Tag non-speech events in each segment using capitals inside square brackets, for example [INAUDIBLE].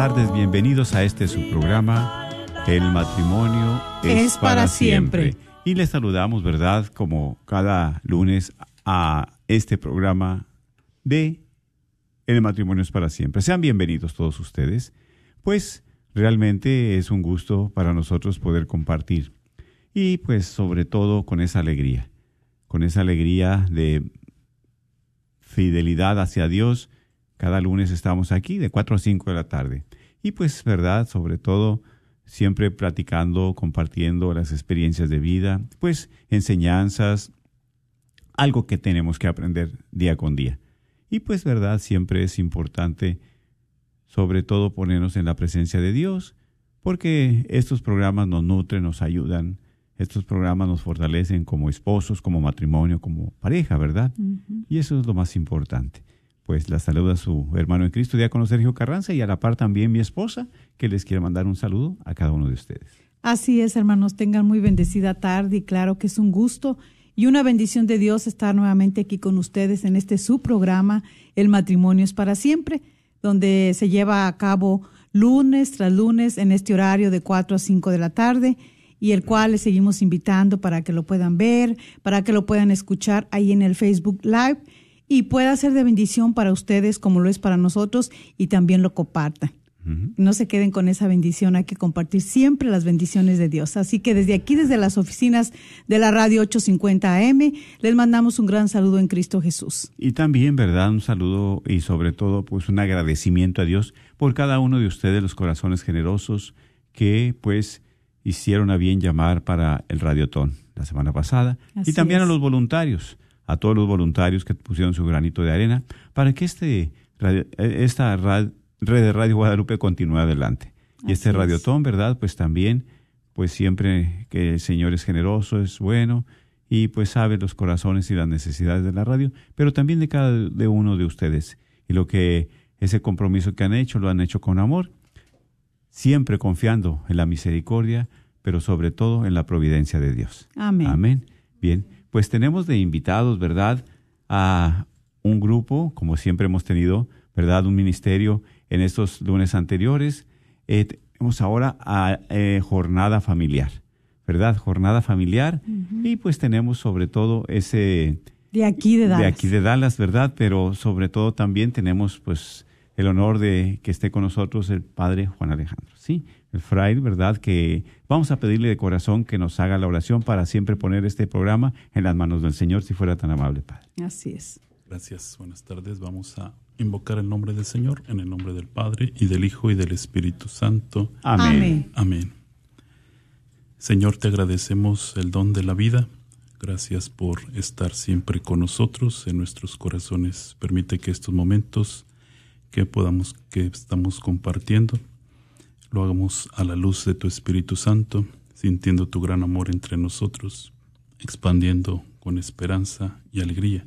tardes. Bienvenidos a este su programa, El matrimonio es, Es para siempre. Y les saludamos, ¿verdad? Como cada lunes a este programa de El matrimonio es para siempre. Sean bienvenidos todos ustedes. Pues realmente es un gusto para nosotros poder compartir. Y pues sobre todo con esa alegría, con esa alegría de fidelidad hacia Dios. Cada lunes estamos aquí de 4 a 5 de la tarde. Y pues, verdad, sobre todo, siempre platicando, compartiendo las experiencias de vida, pues enseñanzas, algo que tenemos que aprender día con día. Y pues, verdad, siempre es importante, sobre todo, ponernos en la presencia de Dios, porque estos programas nos nutren, nos ayudan, estos programas nos fortalecen como esposos, como matrimonio, como pareja, ¿verdad? Y eso es lo más importante. Pues la saluda su hermano en Cristo, diácono Sergio Carranza, y a la par también mi esposa, que les quiere mandar un saludo a cada uno de ustedes. Así es, hermanos, tengan muy bendecida tarde y claro que es un gusto y una bendición de Dios estar nuevamente aquí con ustedes en este su programa, El matrimonio es para siempre, donde se lleva a cabo lunes tras lunes en este horario de 4 a 5 de la tarde y el cual les seguimos invitando para que lo puedan ver, para que lo puedan escuchar ahí en el Facebook Live y pueda ser de bendición para ustedes como lo es para nosotros y también lo compartan. No se queden con esa bendición, hay que compartir siempre las bendiciones de Dios. Así que desde aquí, desde las oficinas de la radio 850 AM, les mandamos un gran saludo en Cristo Jesús. Y también, ¿verdad? Un saludo y sobre todo, pues un agradecimiento a Dios por cada uno de ustedes, los corazones generosos que pues hicieron a bien llamar para el Radiotón la semana pasada. Así y también a los voluntarios, a todos los voluntarios que pusieron su granito de arena para que este esta rad- red de Radio Guadalupe continúe adelante. Y este es. Radiotón, ¿verdad? Pues también, pues siempre que el Señor es generoso, es bueno y pues sabe los corazones y las necesidades de la radio, pero también de cada de uno de ustedes. Y lo que ese compromiso que han hecho, lo han hecho con amor, siempre confiando en la misericordia, pero sobre todo en la providencia de Dios. Amén. Amén. Bien, pues tenemos de invitados, ¿verdad? A un grupo, como siempre hemos tenido, ¿verdad? Un ministerio en estos lunes anteriores. Eh, tenemos ahora a eh, jornada familiar, ¿verdad? Jornada familiar. Y pues tenemos sobre todo ese De aquí de Dallas. de aquí de Dallas, ¿verdad? Pero sobre todo también tenemos pues el honor de que esté con nosotros el padre Juan Alejandro, ¿sí? El fraile, ¿verdad? Que vamos a pedirle de corazón que nos haga la oración para siempre poner este programa en las manos del Señor, si fuera tan amable, Padre. Así es. Gracias, buenas tardes. Vamos a invocar el nombre del Señor en el nombre del Padre y del Hijo y del Espíritu Santo. Amén. Amén. Amén. Señor, te agradecemos el don de la vida. Gracias por estar siempre con nosotros en nuestros corazones. Permite que estos momentos que podamos que estamos compartiendo lo hagamos a la luz de tu Espíritu Santo, sintiendo tu gran amor entre nosotros, expandiendo con esperanza y alegría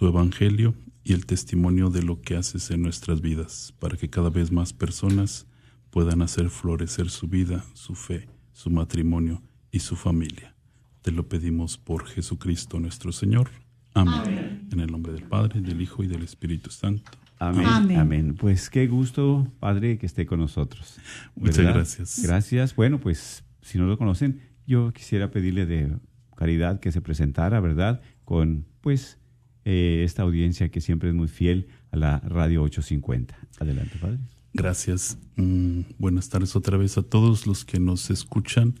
tu evangelio y el testimonio de lo que haces en nuestras vidas, para que cada vez más personas puedan hacer florecer su vida, su fe, su matrimonio y su familia. Te lo pedimos por Jesucristo nuestro Señor. Amén. En el nombre del Padre, del Hijo y del Espíritu Santo. Amén. Amén. Pues qué gusto, Padre, que esté con nosotros. Muchas gracias. Gracias. Bueno, pues si no lo conocen, yo quisiera pedirle de caridad que se presentara, ¿verdad? Con, pues, eh, esta audiencia que siempre es muy fiel a la Radio 850. Adelante, Padre. Gracias. Mm, buenas tardes otra vez a todos los que nos escuchan,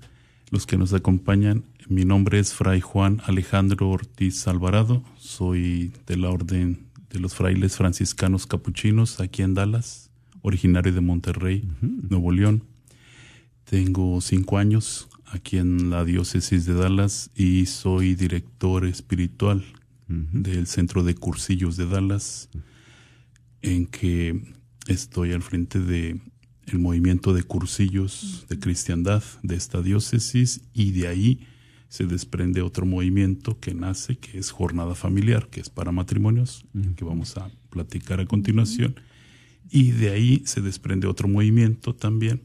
los que nos acompañan. Mi nombre es Fray Juan Alejandro Ortiz Alvarado. Soy de la Orden de los frailes franciscanos capuchinos aquí en Dallas, originario de Monterrey, Nuevo León. Tengo cinco años aquí en la diócesis de Dallas y soy director espiritual del Centro de Cursillos de Dallas, en que estoy al frente de el movimiento de cursillos de cristiandad de esta diócesis y de ahí se desprende otro movimiento que nace, que es jornada familiar, que es para matrimonios, que vamos a platicar a continuación. Y de ahí se desprende otro movimiento también,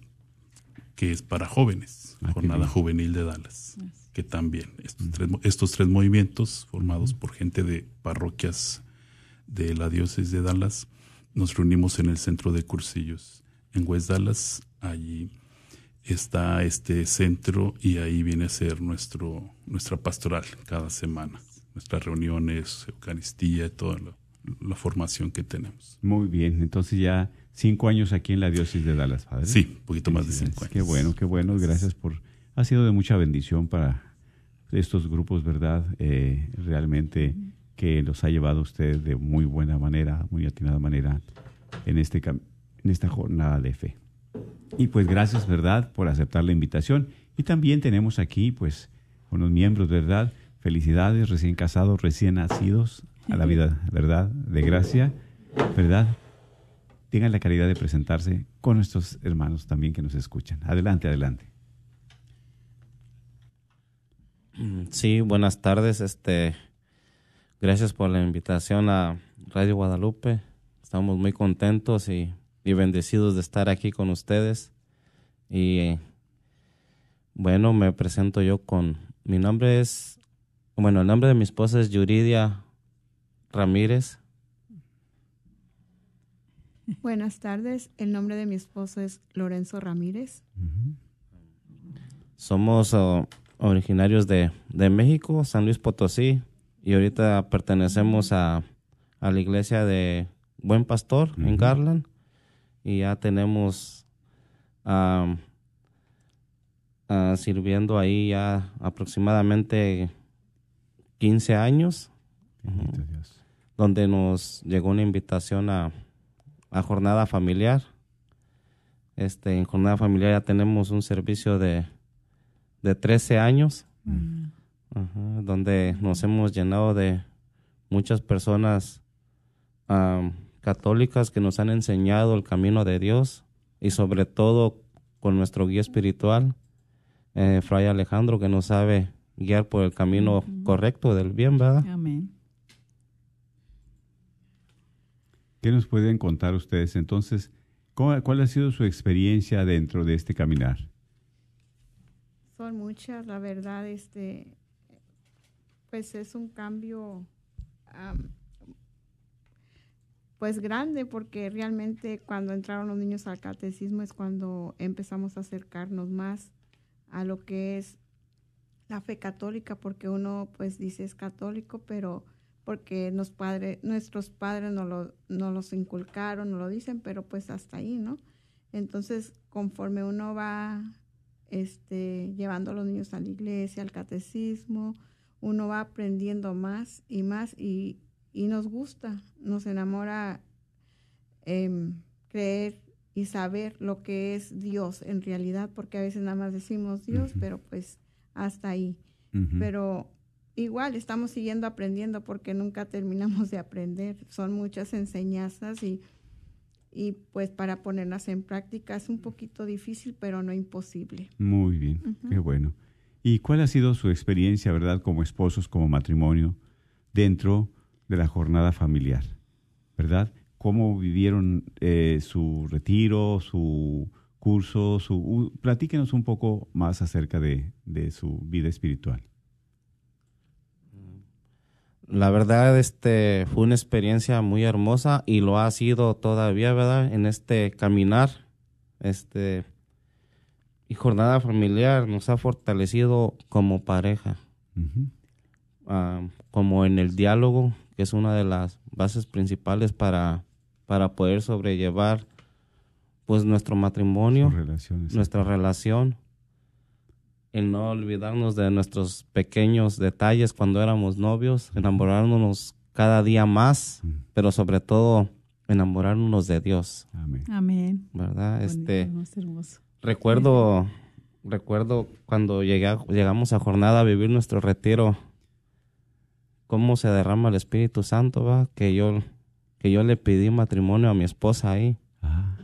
que es para jóvenes, Ah, jornada juvenil de Dallas, que también estos, tres, estos tres movimientos formados por gente de parroquias de la diócesis de Dallas, nos reunimos en el centro de cursillos en West Dallas, allí está este centro y ahí viene a ser nuestro, nuestra pastoral cada semana, nuestras reuniones, Eucaristía, toda la, la formación que tenemos. Muy bien. Entonces ya cinco años aquí en la diócesis de Dallas, Padre. Sí, un poquito más de cinco años. Qué bueno, qué bueno. Gracias por... Ha sido de mucha bendición para estos grupos, ¿verdad? Eh, realmente que los ha llevado usted de muy buena manera, muy atinada manera en, este, en esta jornada de fe. Y pues gracias, ¿verdad?, por aceptar la invitación. Y también tenemos aquí, pues, unos miembros, ¿verdad? Felicidades, recién casados, recién nacidos a la vida, ¿verdad? De gracia, ¿verdad? Tengan la caridad de presentarse con nuestros hermanos también que nos escuchan. Adelante, adelante. Sí, buenas tardes. Este, gracias por la invitación a Radio Guadalupe. Estamos muy contentos y, y bendecidos de estar aquí con ustedes. Y bueno, me presento yo con mi nombre es, bueno, el nombre de mi esposa es Yuridia Ramírez. Buenas tardes, el nombre de mi esposo es Lorenzo Ramírez. Somos originarios de, de México, San Luis Potosí, y ahorita pertenecemos a, a la iglesia de Buen Pastor en Garland, y ya tenemos ah, sirviendo ahí ya aproximadamente 15 años, Dios. donde nos llegó una invitación a, a jornada familiar. Este, en jornada familiar ya tenemos un servicio de, de 13 años, ajá, donde nos hemos llenado de muchas personas católicas que nos han enseñado el camino de Dios y sobre todo con nuestro guía espiritual, eh, Fray Alejandro, que nos sabe guiar por el camino correcto del bien, ¿verdad? Amén. ¿Qué nos pueden contar ustedes entonces? ¿cómo- ¿Cuál ha sido su experiencia dentro de este caminar? Son muchas, la verdad, este, pues es un cambio, am, pues grande, porque realmente cuando entraron los niños al catecismo es cuando empezamos a acercarnos más a lo que es la fe católica, porque uno pues dice es católico, pero porque nos padre, nuestros padres no lo, no los inculcaron, no lo dicen, pero pues hasta ahí, ¿no? Entonces, conforme uno va este, llevando a los niños a la iglesia, al catecismo, uno va aprendiendo más y más y, y nos gusta, nos enamora em, creer y saber lo que es Dios en realidad, porque a veces nada más decimos Dios, pero pues hasta ahí. Pero igual estamos siguiendo aprendiendo porque nunca terminamos de aprender. Son muchas enseñanzas y, y pues para ponerlas en práctica es un poquito difícil, pero no imposible. Muy bien, qué bueno. ¿Y cuál ha sido su experiencia, verdad, como esposos, como matrimonio, dentro de la jornada familiar? ¿Verdad? ¿Cómo vivieron eh, su retiro, su curso? Su, platíquenos un poco más acerca de, de su vida espiritual. La verdad, este fue una experiencia muy hermosa y lo ha sido todavía, ¿verdad? En este caminar, este y jornada familiar nos ha fortalecido como pareja, ah, como en el diálogo, que es una de las bases principales para, para poder sobrellevar pues nuestro matrimonio, nuestra relación, el no olvidarnos de nuestros pequeños detalles cuando éramos novios, enamorarnos cada día más, pero sobre todo enamorarnos de Dios. Amén. Amén. ¿Verdad? este recuerdo recuerdo cuando llegué, llegamos a jornada a vivir nuestro retiro cómo se derrama el Espíritu Santo, va, que yo que yo le pedí matrimonio a mi esposa ahí. Ah.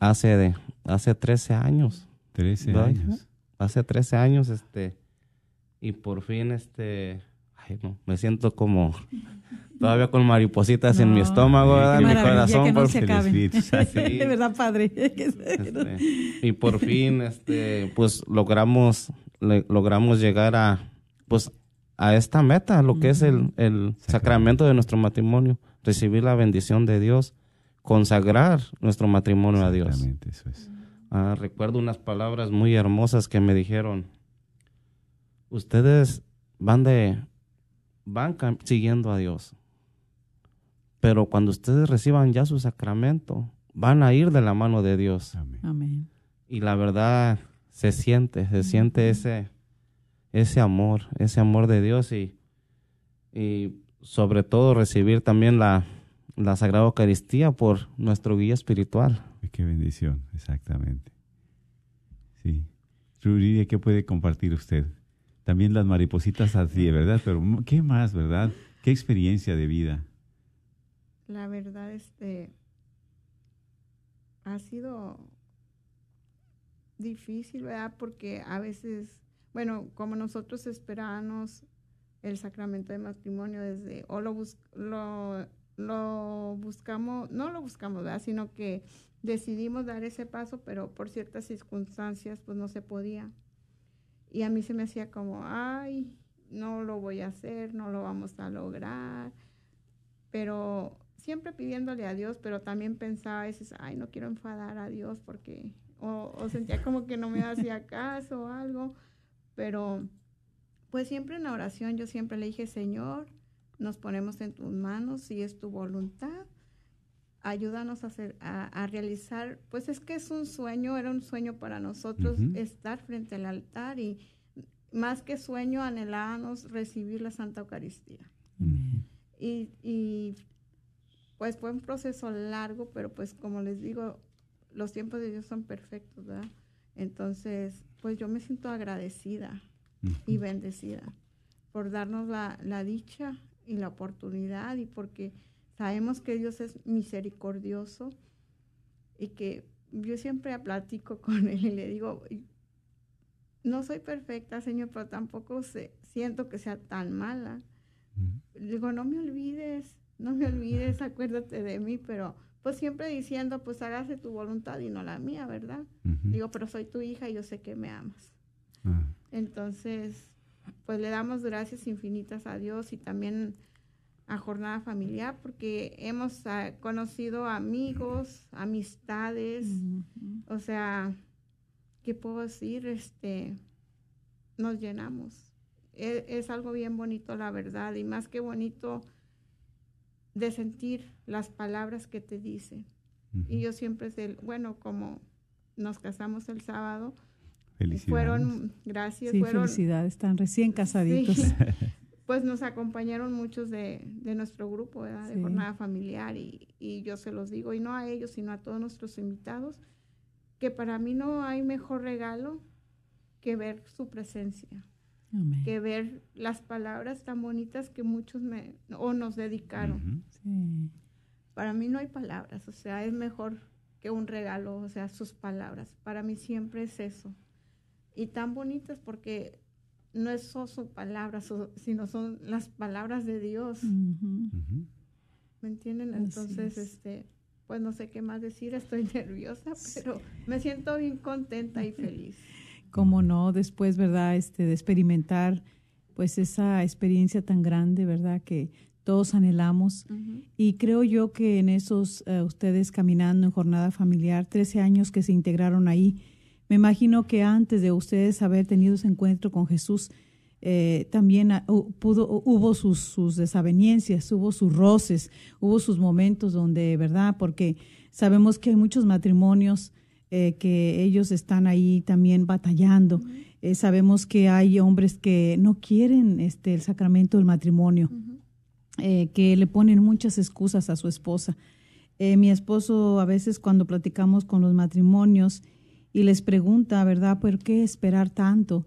Hace de hace 13 años. 13 años hace 13 años, este, y por fin, este, ay, no, me siento como [LAUGHS] todavía con maripositas en mi estómago, en mi corazón. Que no se De verdad, padre. [LAUGHS] Este, y por fin, este, pues logramos, logramos llegar a, pues, a esta meta, lo que es el, el sacramento de nuestro matrimonio, recibir la bendición de Dios, consagrar nuestro matrimonio a Dios. Eso es. Ah, recuerdo unas palabras muy hermosas que me dijeron. Ustedes van de van siguiendo a Dios. Pero cuando ustedes reciban ya su sacramento, van a ir de la mano de Dios. Amén. Y la verdad se siente, se siente ese ese amor, ese amor de Dios y, y sobre todo recibir también la, la Sagrada Eucaristía por nuestro guía espiritual. Qué bendición, exactamente. Sí. Rudy, ¿qué puede compartir usted? También las maripositas así, ¿verdad? Pero ¿qué más, verdad? ¿Qué experiencia de vida? La verdad, este, ha sido difícil, ¿verdad? Porque a veces, bueno, como nosotros esperábamos el sacramento de matrimonio desde, o lo, lo, lo buscamos, no lo buscamos, ¿verdad? Sino que decidimos dar ese paso, pero por ciertas circunstancias pues no se podía. Y a mí se me hacía como, ay, no lo voy a hacer, no lo vamos a lograr. Pero siempre pidiéndole a Dios, pero también pensaba a veces, ay, no quiero enfadar a Dios porque, o, o sentía como que no me hacía caso o algo. Pero pues siempre en la oración yo siempre le dije, Señor, nos ponemos en tus manos si es tu voluntad ayúdanos a, hacer, a, realizar, pues es que es un sueño, era un sueño para nosotros estar frente al altar y más que sueño anhelábamos recibir la Santa Eucaristía. y, y, pues fue un proceso largo, pero pues como les digo, los tiempos de Dios son perfectos, ¿verdad? Entonces, pues yo me siento agradecida y bendecida por darnos la, la dicha y la oportunidad y porque Sabemos que Dios es misericordioso y que yo siempre platico [LAUGHS] con Él y le digo, no soy perfecta, Señor, pero tampoco siento que sea tan mala. Digo, no me olvides, no me olvides, acuérdate de mí, pero pues siempre diciendo, pues hágase tu voluntad y no la mía, ¿verdad? Digo, pero soy tu hija y yo sé que me amas. Ah. Entonces, pues le damos gracias infinitas a Dios y también a jornada familiar porque hemos ah, conocido amigos, amistades, o sea, ¿qué puedo decir? Este, nos llenamos. E, es, algo bien bonito, la verdad, y más que bonito de sentir las palabras que te dicen. Y yo siempre sé, bueno, como nos casamos el sábado, Felicidades. fueron, gracias, sí, fueron. Felicidades, están recién casaditos. [LAUGHS] [LAUGHS] pues nos acompañaron muchos de, de nuestro grupo ¿verdad? de Sí. jornada familiar y, y yo se los digo, y no a ellos, sino a todos nuestros invitados, que para mí no hay mejor regalo que ver su presencia, Amén. que ver las palabras tan bonitas que muchos me, o nos dedicaron. Sí. Para mí no hay palabras, o sea, es mejor que un regalo, o sea, sus palabras. Para mí siempre es eso. Y tan bonitas porque no es solo su palabra, sino son las palabras de Dios. ¿me entienden? Así Entonces, es. este, pues no sé qué más decir, estoy [LAUGHS] nerviosa, pero me siento bien contenta y feliz. Cómo no, después, ¿verdad? Este, de experimentar, pues, esa experiencia tan grande, ¿verdad? Que todos anhelamos. Y creo yo que en esos, eh, ustedes caminando en jornada familiar, 13 años que se integraron ahí, me imagino que antes de ustedes haber tenido ese encuentro con Jesús, eh, también hu- pudo, hubo sus, sus desavenencias, hubo sus roces, hubo sus momentos donde, ¿verdad? Porque sabemos que hay muchos matrimonios eh, que ellos están ahí también batallando. Eh, sabemos que hay hombres que no quieren este, el sacramento del matrimonio eh, que le ponen muchas excusas a su esposa. Mi esposo a veces cuando platicamos con los matrimonios y les pregunta, ¿verdad? ¿Por qué esperar tanto?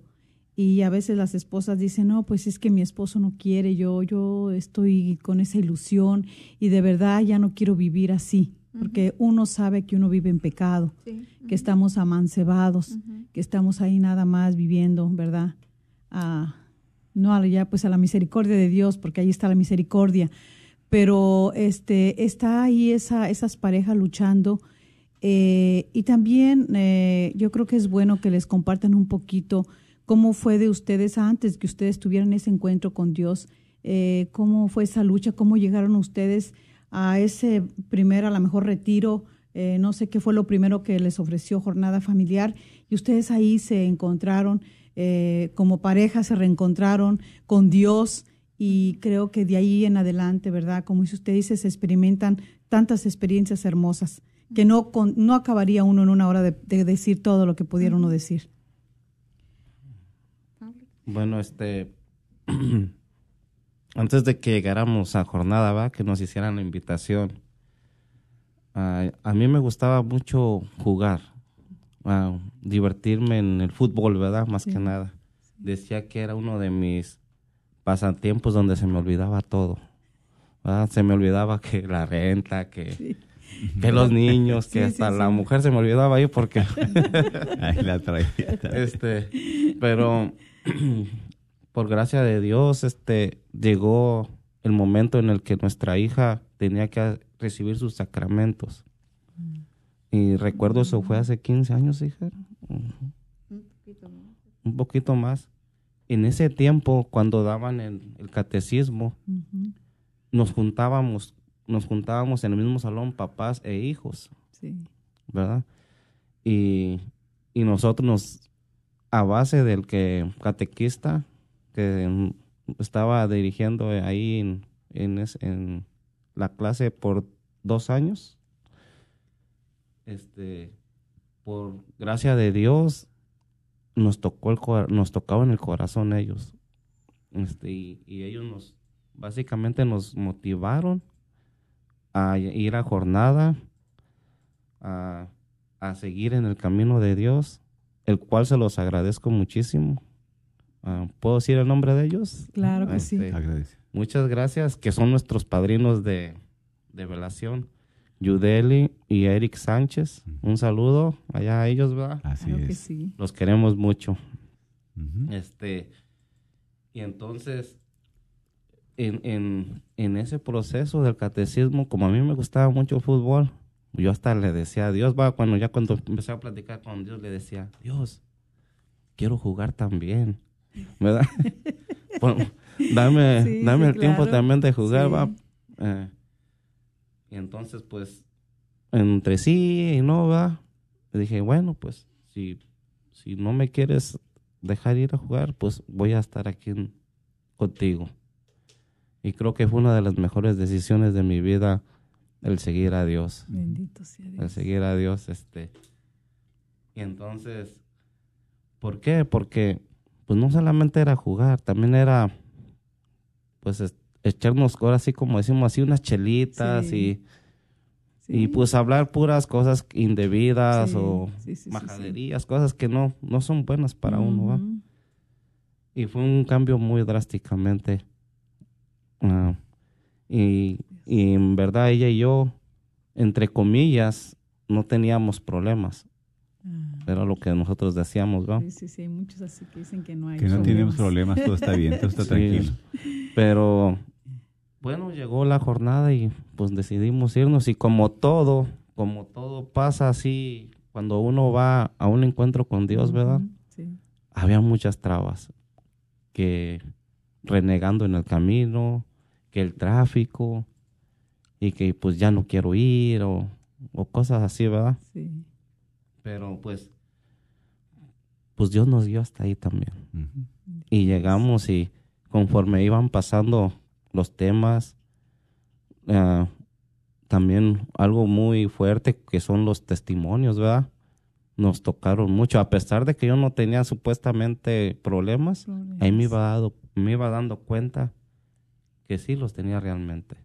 Y a veces las esposas dicen, no, pues es que mi esposo no quiere, yo, yo estoy con esa ilusión y de verdad ya no quiero vivir así, porque uno sabe que uno vive en pecado, Sí. que estamos amancebados, que estamos ahí nada más viviendo, ¿verdad? A- no ya pues a la misericordia de Dios, porque ahí está la misericordia, pero este está ahí esa, esas parejas luchando eh, y también eh, yo creo que es bueno que les compartan un poquito cómo fue de ustedes antes que ustedes tuvieran ese encuentro con Dios, eh, cómo fue esa lucha, cómo llegaron ustedes a ese primer, a lo mejor retiro, eh, no sé qué fue lo primero que les ofreció jornada familiar y ustedes ahí se encontraron eh, como pareja, se reencontraron con Dios y creo que de ahí en adelante, ¿verdad? Como usted dice, se experimentan tantas experiencias hermosas que no, con- no acabaría uno en una hora de, de decir todo lo que pudiera uno decir. Bueno, este, [CLEARS THROAT] antes de que llegáramos a jornada, va, que nos hicieran la invitación, a mí me gustaba mucho jugar, divertirme en el fútbol, ¿verdad? Más que nada. Decía que era uno de mis pasatiempos donde se me olvidaba todo. ¿verdad? Se me olvidaba que la renta, que, que los niños, [LAUGHS] que Sí, hasta sí, la mujer se me olvidaba ahí porque [LAUGHS] Ahí la traía. [LAUGHS] este, pero [CLEARS THROAT] por gracia de Dios, este, llegó el momento en el que nuestra hija tenía que recibir sus sacramentos. Y recuerdo eso fue hace 15 años, hija. Un poquito más. Un poquito más. En ese tiempo, cuando daban el, el catecismo, nos juntábamos, nos juntábamos en el mismo salón, papás e hijos. Sí. ¿verdad? Y, y nosotros nos, a base del que catequista que mm, estaba dirigiendo ahí en, en, la clase por dos años, este, por gracia de Dios, nos tocó el nos tocaba en el corazón ellos, este, y, y ellos nos, básicamente nos motivaron a ir a jornada, a, a seguir en el camino de Dios, el cual se los agradezco muchísimo. Ah, ¿Puedo decir el nombre de ellos? Claro que sí. Este, Agradece. Muchas gracias, que son nuestros padrinos de, de velación. Yudeli y Eric Sánchez. Un saludo allá a ellos, ¿verdad? Así Claro que es. sí. Los queremos mucho. Este, y entonces, en, en, en ese proceso del catecismo, como a mí me gustaba mucho el fútbol, yo hasta le decía a Dios, va, cuando ya cuando empecé a platicar con Dios, le decía, Dios, quiero jugar también, ¿verdad? [LAUGHS] Pon- dame Sí, dame sí, el tiempo también de jugar, Sí. va. Eh, y entonces, pues, entre sí y no, va, le dije, bueno, pues, si, si no me quieres dejar ir a jugar, pues voy a estar aquí en- contigo. Y creo que fue una de las mejores decisiones de mi vida el seguir a Dios. Bendito sea El Dios. seguir a Dios, este. Y entonces, ¿por qué? Porque, pues no solamente era jugar, también era pues es- echarnos ahora así como decimos así unas chelitas Sí. y, y pues hablar puras cosas indebidas Sí, o sí, majaderías, cosas que no, no son buenas para uno, ¿va? Y fue un cambio muy drásticamente. Ah, y, y en verdad ella y yo, entre comillas, no teníamos problemas. Ah, Era lo que nosotros decíamos, ¿va? Sí, sí, sí, hay muchos así que dicen que no hay Que no tenemos problemas, todo está bien, todo está Sí. tranquilo. Pero bueno, llegó la jornada y pues decidimos irnos y como todo, como todo pasa así, cuando uno va a un encuentro con Dios, ¿verdad? Sí. Había muchas trabas, que renegando en el camino, que el tráfico y que pues ya no quiero ir o, o cosas así, ¿verdad? Sí. Pero pues, pues Dios nos dio hasta ahí también. Y llegamos y conforme iban pasando los temas, ah, también algo muy fuerte que son los testimonios, ¿verdad? Nos tocaron mucho, a pesar de que yo no tenía supuestamente problemas, ahí me iba, dado, me iba dando cuenta que sí los tenía realmente.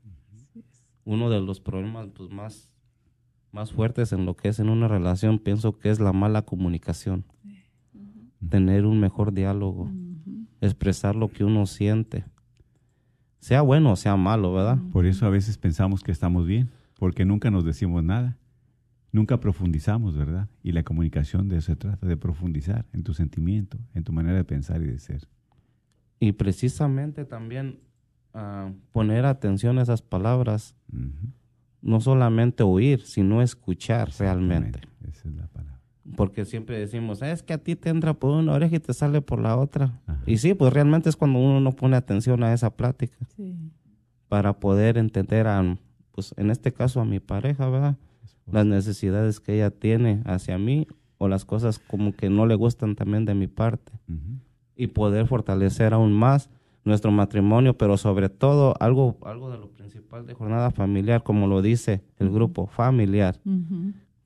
Uno de los problemas pues, más, más fuertes en lo que es en una relación, pienso que es la mala comunicación. Tener un mejor diálogo expresar lo que uno siente. Sea bueno o sea malo, ¿verdad? Por eso a veces pensamos que estamos bien, porque nunca nos decimos nada. Nunca profundizamos, ¿verdad? Y la comunicación de eso se trata, de profundizar en tu sentimiento, en tu manera de pensar y de ser. Y precisamente también ah, poner atención a esas palabras. No solamente oír, sino escuchar realmente. Esa es la palabra. Porque siempre decimos, es que a ti te entra por una oreja y te sale por la otra. Ajá. Y sí, pues realmente es cuando uno no pone atención a esa plática Sí. para poder entender a, pues en este caso a mi pareja, ¿verdad? Las necesidades que ella tiene hacia mí o las cosas como que no le gustan también de mi parte. Y poder fortalecer aún más nuestro matrimonio, pero sobre todo algo, algo de lo principal de jornada familiar, como lo dice el grupo familiar,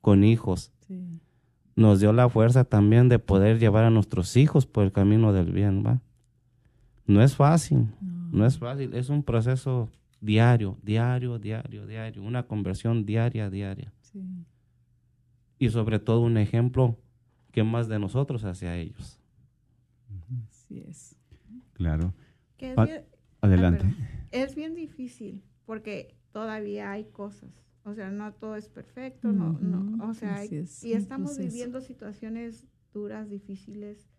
con hijos. Sí. Nos dio la fuerza también de poder llevar a nuestros hijos por el camino del bien, ¿va? No es fácil, no es fácil, es un proceso diario, diario, diario, diario, una conversión diaria, diaria. Sí. Y sobre todo un ejemplo que más de nosotros hacia ellos. Así es. Claro. Que es bien- Adelante. Ah, es bien difícil porque todavía hay cosas. O sea, no todo es perfecto, no, no, o sea, hay- Así es, y estamos viviendo situaciones duras, difíciles,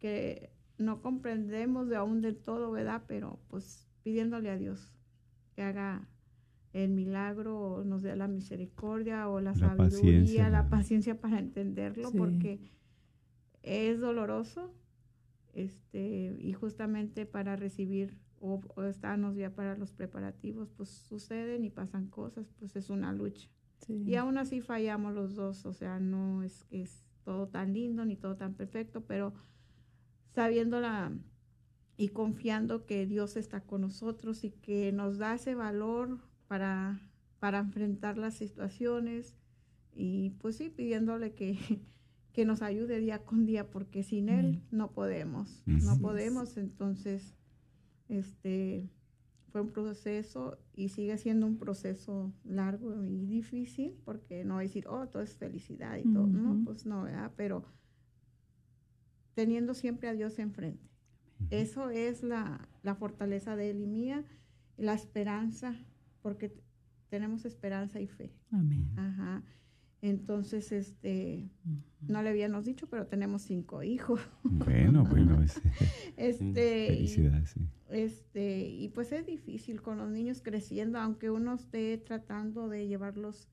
que no comprendemos de aún del todo, ¿verdad? Pero pues pidiéndole a Dios que haga el milagro o nos dé la misericordia o la, La sabiduría, paciencia, la la- paciencia para entenderlo, Sí. porque es doloroso, este, y justamente para recibir o, o estarnos ya para los preparativos, pues suceden y pasan cosas, pues es una lucha. Sí. Y aún así fallamos los dos, o sea, no es que es todo tan lindo ni todo tan perfecto, pero sabiéndola y confiando que Dios está con nosotros y que nos da ese valor para, para enfrentar las situaciones y pues sí, pidiéndole que, [LAUGHS] que nos ayude día con día, porque sin Él no podemos, no podemos, entonces, este, fue un proceso y sigue siendo un proceso largo y difícil, porque no decir, oh, todo es felicidad y todo, no, pues no, ¿verdad? Pero teniendo siempre a Dios enfrente. Eso es la, la fortaleza de él y mía, la esperanza, porque tenemos esperanza y fe. Amén. Ajá. Entonces, este, no le habíamos dicho, pero tenemos cinco hijos. Bueno, bueno, [LAUGHS] es- Este, felicidades. sí. este, y pues es difícil con los niños creciendo, aunque uno esté tratando de llevarlos,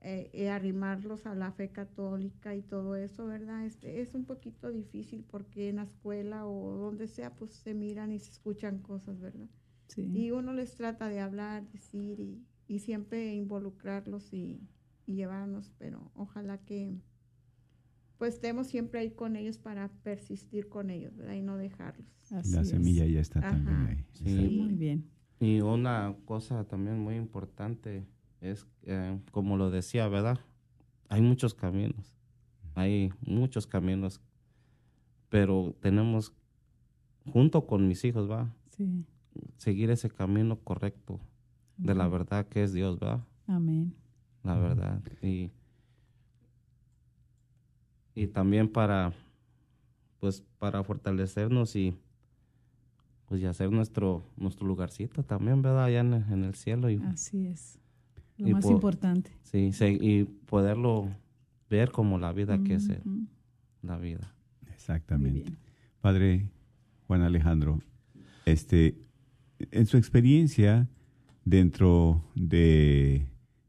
eh, eh, arrimarlos a la fe católica y todo eso, ¿verdad? Este, es un poquito difícil porque en la escuela o donde sea, pues se miran y se escuchan cosas, ¿verdad? Sí. Y uno les trata de hablar, decir y, y siempre involucrarlos y, y llevarnos, pero ojalá que pues estemos siempre ahí con ellos para persistir con ellos, ¿verdad? Y no dejarlos. Así La es. semilla ya está también ahí. Sí. Muy bien. Y una cosa también muy importante es, eh, como lo decía, ¿verdad? Hay muchos caminos, hay muchos caminos, pero tenemos, junto con mis hijos, ¿va? Sí. seguir ese camino correcto de la verdad que es Dios, ¿verdad? Amén. La verdad. Y, y también para, pues, para fortalecernos y, pues, y hacer nuestro, nuestro lugarcito también, ¿verdad? Allá en, en el cielo. Y, Así es. Lo Y más por- importante. sí, se- y poderlo ver como la vida que es la vida. Exactamente. Padre Juan Alejandro, este, en su experiencia dentro de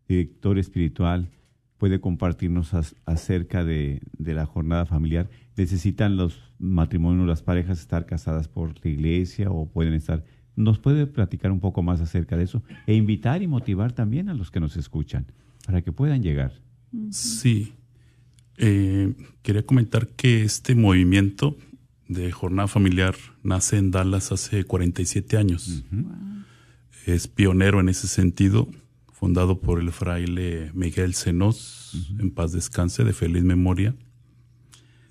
director espiritual, puede compartirnos as- acerca de, de la jornada familiar. ¿Necesitan los matrimonios, las parejas estar casadas por la iglesia o pueden estar? ¿Nos puede platicar un poco más acerca de eso? E invitar y motivar también a los que nos escuchan para que puedan llegar. Sí. Eh, quería comentar que este movimiento de jornada familiar nace en Dallas hace 47 años. Es pionero en ese sentido, fundado por el fraile Miguel Senos, en paz descanse, de feliz memoria.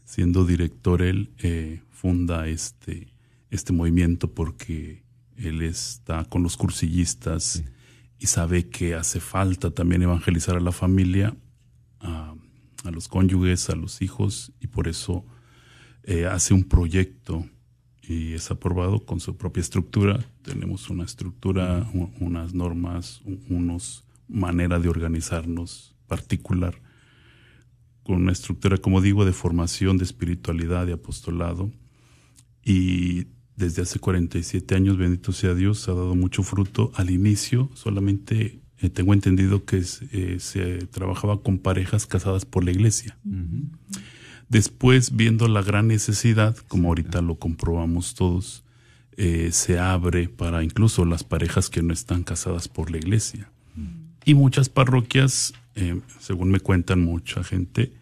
Siendo director él, eh, funda este, este movimiento porque él está con los cursillistas y sabe que hace falta también evangelizar a la familia, a, a los cónyuges, a los hijos, y por eso eh, hace un proyecto y es aprobado con su propia estructura. Tenemos una estructura, unas normas, u- unos manera de organizarnos particular, con una estructura, como digo, de formación, de espiritualidad, de apostolado. Y desde hace 47 años, bendito sea Dios, ha dado mucho fruto. Al inicio solamente eh, tengo entendido que eh, se trabajaba con parejas casadas por la iglesia. Después, viendo la gran necesidad, como ahorita lo comprobamos todos, eh, se abre para incluso las parejas que no están casadas por la iglesia. Y muchas parroquias, eh, según me cuentan mucha gente,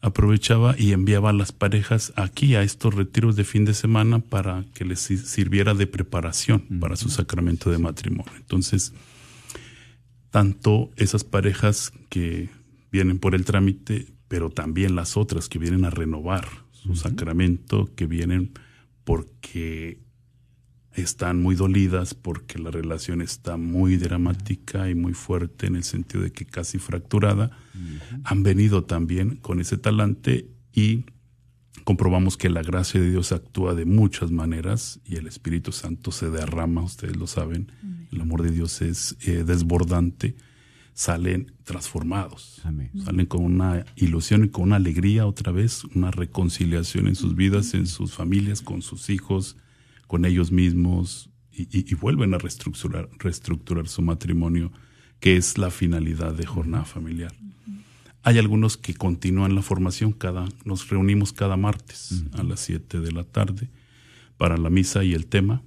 aprovechaba y enviaba a las parejas aquí a estos retiros de fin de semana para que les si- sirviera de preparación para su sacramento de matrimonio. Entonces, tanto esas parejas que vienen por el trámite, pero también las otras que vienen a renovar su sacramento, que vienen porque están muy dolidas, porque la relación está muy dramática y muy fuerte en el sentido de que casi fracturada, han venido también con ese talante y comprobamos que la gracia de Dios actúa de muchas maneras y el Espíritu Santo se derrama, ustedes lo saben, el amor de Dios es eh, desbordante, salen transformados, Amén. salen con una ilusión y con una alegría otra vez, una reconciliación en sus vidas, en sus familias, con sus hijos, con ellos mismos y, y- y vuelven a reestructurar, reestructurar su matrimonio, que es la finalidad de jornada familiar. Hay algunos que continúan la formación, cada, nos reunimos cada martes a las 7 de la tarde para la misa y el tema.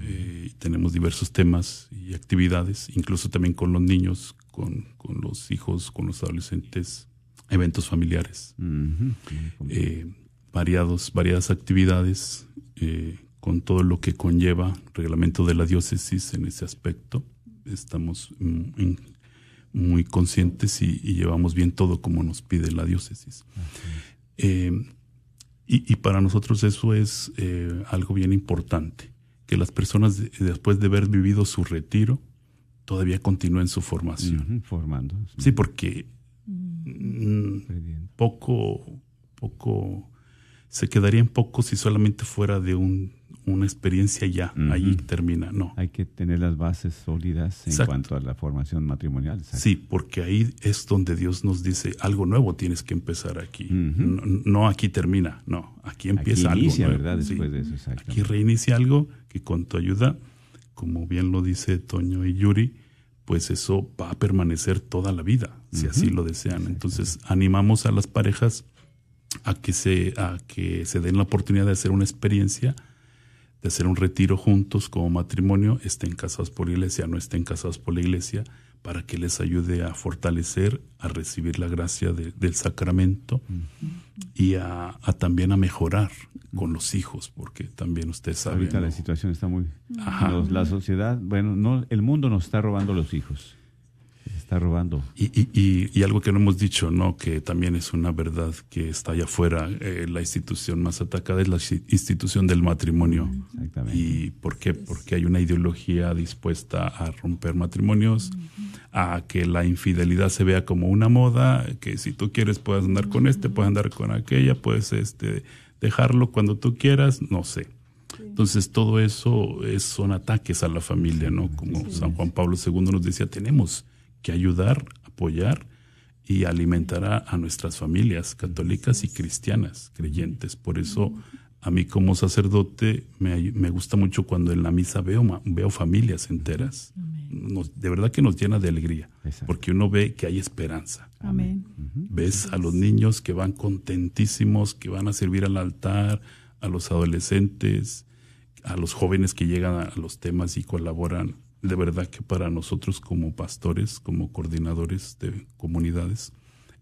Eh, tenemos diversos temas y actividades, incluso también con los niños, con, con los hijos, con los adolescentes, eventos familiares eh, variados, variadas actividades eh, con todo lo que conlleva reglamento de la diócesis en ese aspecto. Estamos mm, en- muy conscientes y, y llevamos bien todo como nos pide la diócesis. Eh, y, y para nosotros eso es eh, algo bien importante, que las personas de- después de haber vivido su retiro todavía continúen su formación. Formando. Sí, porque mm, poco, poco, se quedaría en poco si solamente fuera de un, una experiencia ya, Ujú. ahí termina. No. Hay que tener las bases sólidas en Exacto. cuanto a la formación matrimonial. exacto. Sí, porque ahí es donde Dios nos dice algo nuevo tienes que empezar aquí. No, no aquí termina, no, aquí empieza Aquí algo inicia, nuevo. ¿verdad? Sí. Después de eso, Aquí reinicia algo que con tu ayuda, como bien lo dice Toño y Yuri, pues eso va a permanecer toda la vida, si así lo desean. Entonces, animamos a las parejas a que se a que se den la oportunidad de hacer una experiencia, de hacer un retiro juntos como matrimonio, estén casados por la iglesia, no estén casados por la iglesia, para que les ayude a fortalecer, a recibir la gracia de- del sacramento y a, a también a mejorar con los hijos, porque también ustedes saben. Ahorita la situación está muy... Ajá. los- la sociedad, bueno, no, el mundo nos está robando los hijos. Está robando. Y, y, y, y algo que no hemos dicho, ¿no? Que también es una verdad que está allá afuera. eh, la institución más atacada es la institución del matrimonio. Exactamente. ¿Y por qué? Porque hay una ideología dispuesta a romper matrimonios, a que la infidelidad se vea como una moda, que si tú quieres puedes andar con este, puedes andar con aquella, puedes este, dejarlo cuando tú quieras, no sé. Entonces todo eso es, son ataques a la familia, ¿no? Como San Juan Pablo II nos decía, tenemos que ayudar, apoyar y alimentar a, a nuestras familias católicas y cristianas, creyentes. Por eso a mí como sacerdote me, gusta mucho cuando en la misa veo, ma- veo familias enteras. Nos- de verdad que nos llena de alegría, Exacto. porque uno ve que hay esperanza. Amén. Ves a los niños que van contentísimos, que van a servir al altar, a los adolescentes, a los jóvenes que llegan a los temas y colaboran. De verdad que para nosotros como pastores, como coordinadores de comunidades,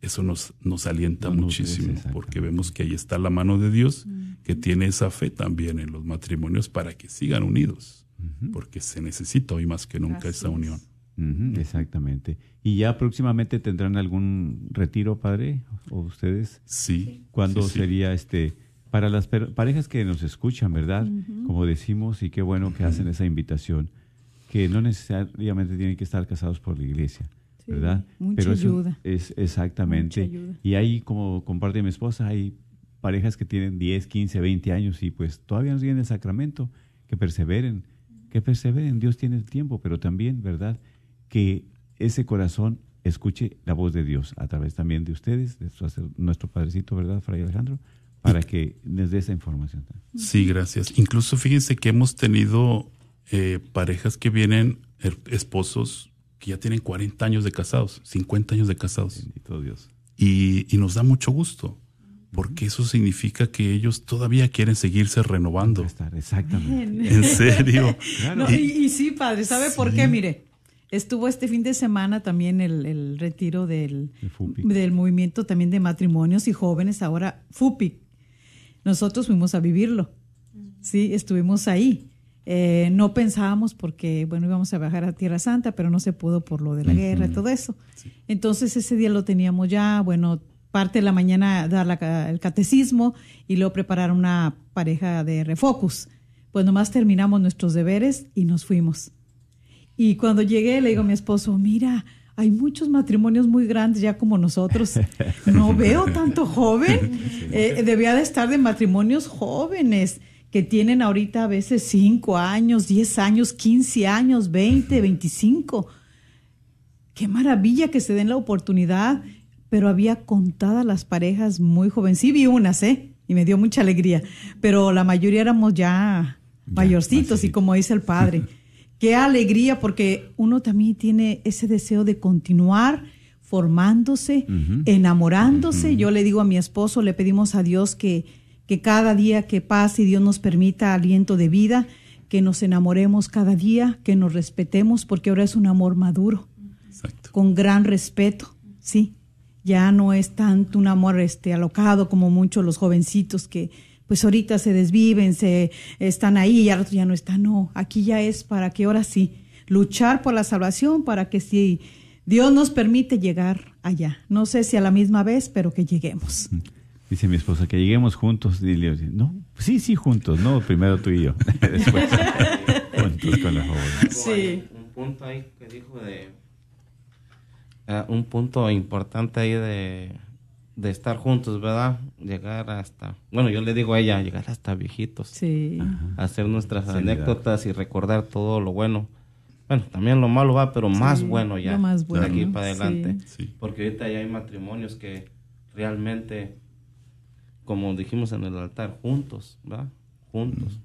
eso nos, nos alienta muchísimo, porque vemos que ahí está la mano de Dios, que tiene esa fe también en los matrimonios para que sigan unidos, porque se necesita hoy más que nunca esa es. unión. Exactamente. ¿Y ya próximamente tendrán algún retiro, padre? ¿O ustedes? Sí. ¿Cuándo sí, sí. sería este? Para las parejas que nos escuchan, ¿verdad? Como decimos, y qué bueno que hacen esa invitación, que no necesariamente tienen que estar casados por la iglesia, Sí, ¿verdad? mucha es un- ayuda. Es, exactamente. Mucha ayuda. Y ahí, como comparte mi esposa, hay parejas que tienen 10, 15, 20 años y pues todavía no tienen el sacramento, que perseveren, que perseveren. Dios tiene el tiempo, pero también, ¿verdad? Que ese corazón escuche la voz de Dios a través también de ustedes, de nuestro padrecito, ¿verdad, Fray Alejandro? Para que les dé esa información. Sí, gracias. Incluso fíjense que hemos tenido eh, parejas que vienen, er- esposos que ya tienen 40 años de casados, 50 años de casados. Bendito Dios. Y, y nos da mucho gusto, porque eso significa que ellos todavía quieren seguirse renovando. Estar, exactamente. En serio. [LAUGHS] Claro. No, y, y sí, padre, ¿sabe por qué? Mire, estuvo este fin de semana también el, el retiro del, El del movimiento también de matrimonios y jóvenes, ahora FUPIC. Nosotros fuimos a vivirlo, sí, estuvimos ahí. Eh, no pensábamos porque, bueno, íbamos a viajar a Tierra Santa, pero no se pudo por lo de la guerra y todo eso. Entonces ese día lo teníamos ya, bueno, parte de la mañana dar la el catecismo y luego preparar una pareja de refocus. Pues nomás terminamos nuestros deberes y nos fuimos. Y cuando llegué le digo a mi esposo, mira, hay muchos matrimonios muy grandes ya como nosotros. No veo tanto joven. [LAUGHS] Eh, debía de estar de matrimonios jóvenes que tienen ahorita a veces 5 años, 10 años, 15 años, 20, 25. Qué maravilla que se den la oportunidad, pero había contadas las parejas muy jóvenes. Sí vi unas, ¿eh? Y me dio mucha alegría, pero la mayoría éramos ya mayorcitos y como dice el padre, [LAUGHS] qué alegría porque uno también tiene ese deseo de continuar formándose, enamorándose. Yo le digo a mi esposo, le pedimos a Dios que, que cada día que pase y Dios nos permita aliento de vida, que nos enamoremos cada día, que nos respetemos, porque ahora es un amor maduro Exacto. con gran respeto, sí. Ya no es tanto un amor este alocado como muchos los jovencitos que pues ahorita se desviven, se están ahí y al ya no están. No, aquí ya es para que ahora sí luchar por la salvación para que si Dios nos permite llegar allá. No sé si a la misma vez, pero que lleguemos. Dice mi esposa que lleguemos juntos. Y le digo, no, sí, sí, juntos, no, primero tú y yo. [LAUGHS] Después, juntos con los jóvenes. Sí. Un punto ahí que dijo de... ah, un punto importante ahí de, de estar juntos, ¿verdad? Llegar hasta... Bueno, yo le digo a ella, llegar hasta viejitos. Sí. Hacer nuestras Seriedad. anécdotas y recordar todo lo bueno. Bueno, también lo malo va, pero más Sí, bueno ya. lo más De aquí bueno, para adelante. Sí. Porque ahorita ya hay matrimonios que realmente, como dijimos en el altar, juntos, ¿verdad? Juntos.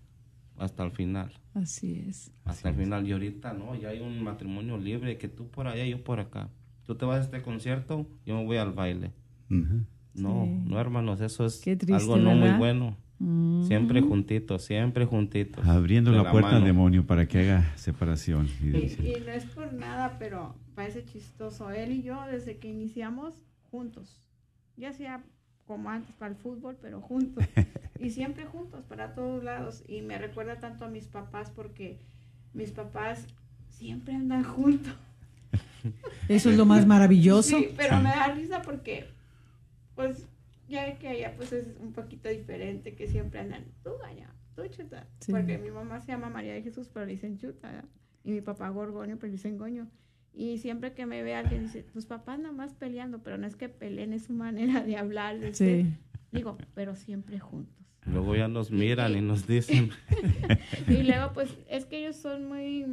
Hasta el final. Así es. Hasta el final. Y ahorita, ¿no? Ya hay un matrimonio libre que tú por allá, yo por acá. Tú te vas a este concierto, yo me voy al baile. No, Sí. no, hermanos, eso es triste, algo no muy bueno. Mm. Siempre juntitos, siempre juntitos. Abriendo la puerta al demonio para que haga separación. y Y, y no es por nada, pero parece chistoso. Él y yo, desde que iniciamos, juntos. Ya sea como antes para el fútbol, pero juntos. y siempre juntos, para todos lados. Y me recuerda tanto a mis papás porque mis papás siempre andan juntos. Eso es lo más maravilloso. Sí, pero me da risa porque, pues, ya que allá pues es un poquito diferente, que siempre andan, tú allá, tú chuta. Sí. Porque mi mamá se llama María de Jesús, pero le dicen chuta, ¿verdad? y mi papá Gorgonio, pero le dicen goño. Y siempre que me ve alguien dice, tus papás nada más peleando, pero no es que peleen, es su manera de hablar. de ser". Sí. Digo, pero siempre juntos. Luego ya nos miran y nos [LAUGHS] dicen. Y luego, pues, es que ellos son muy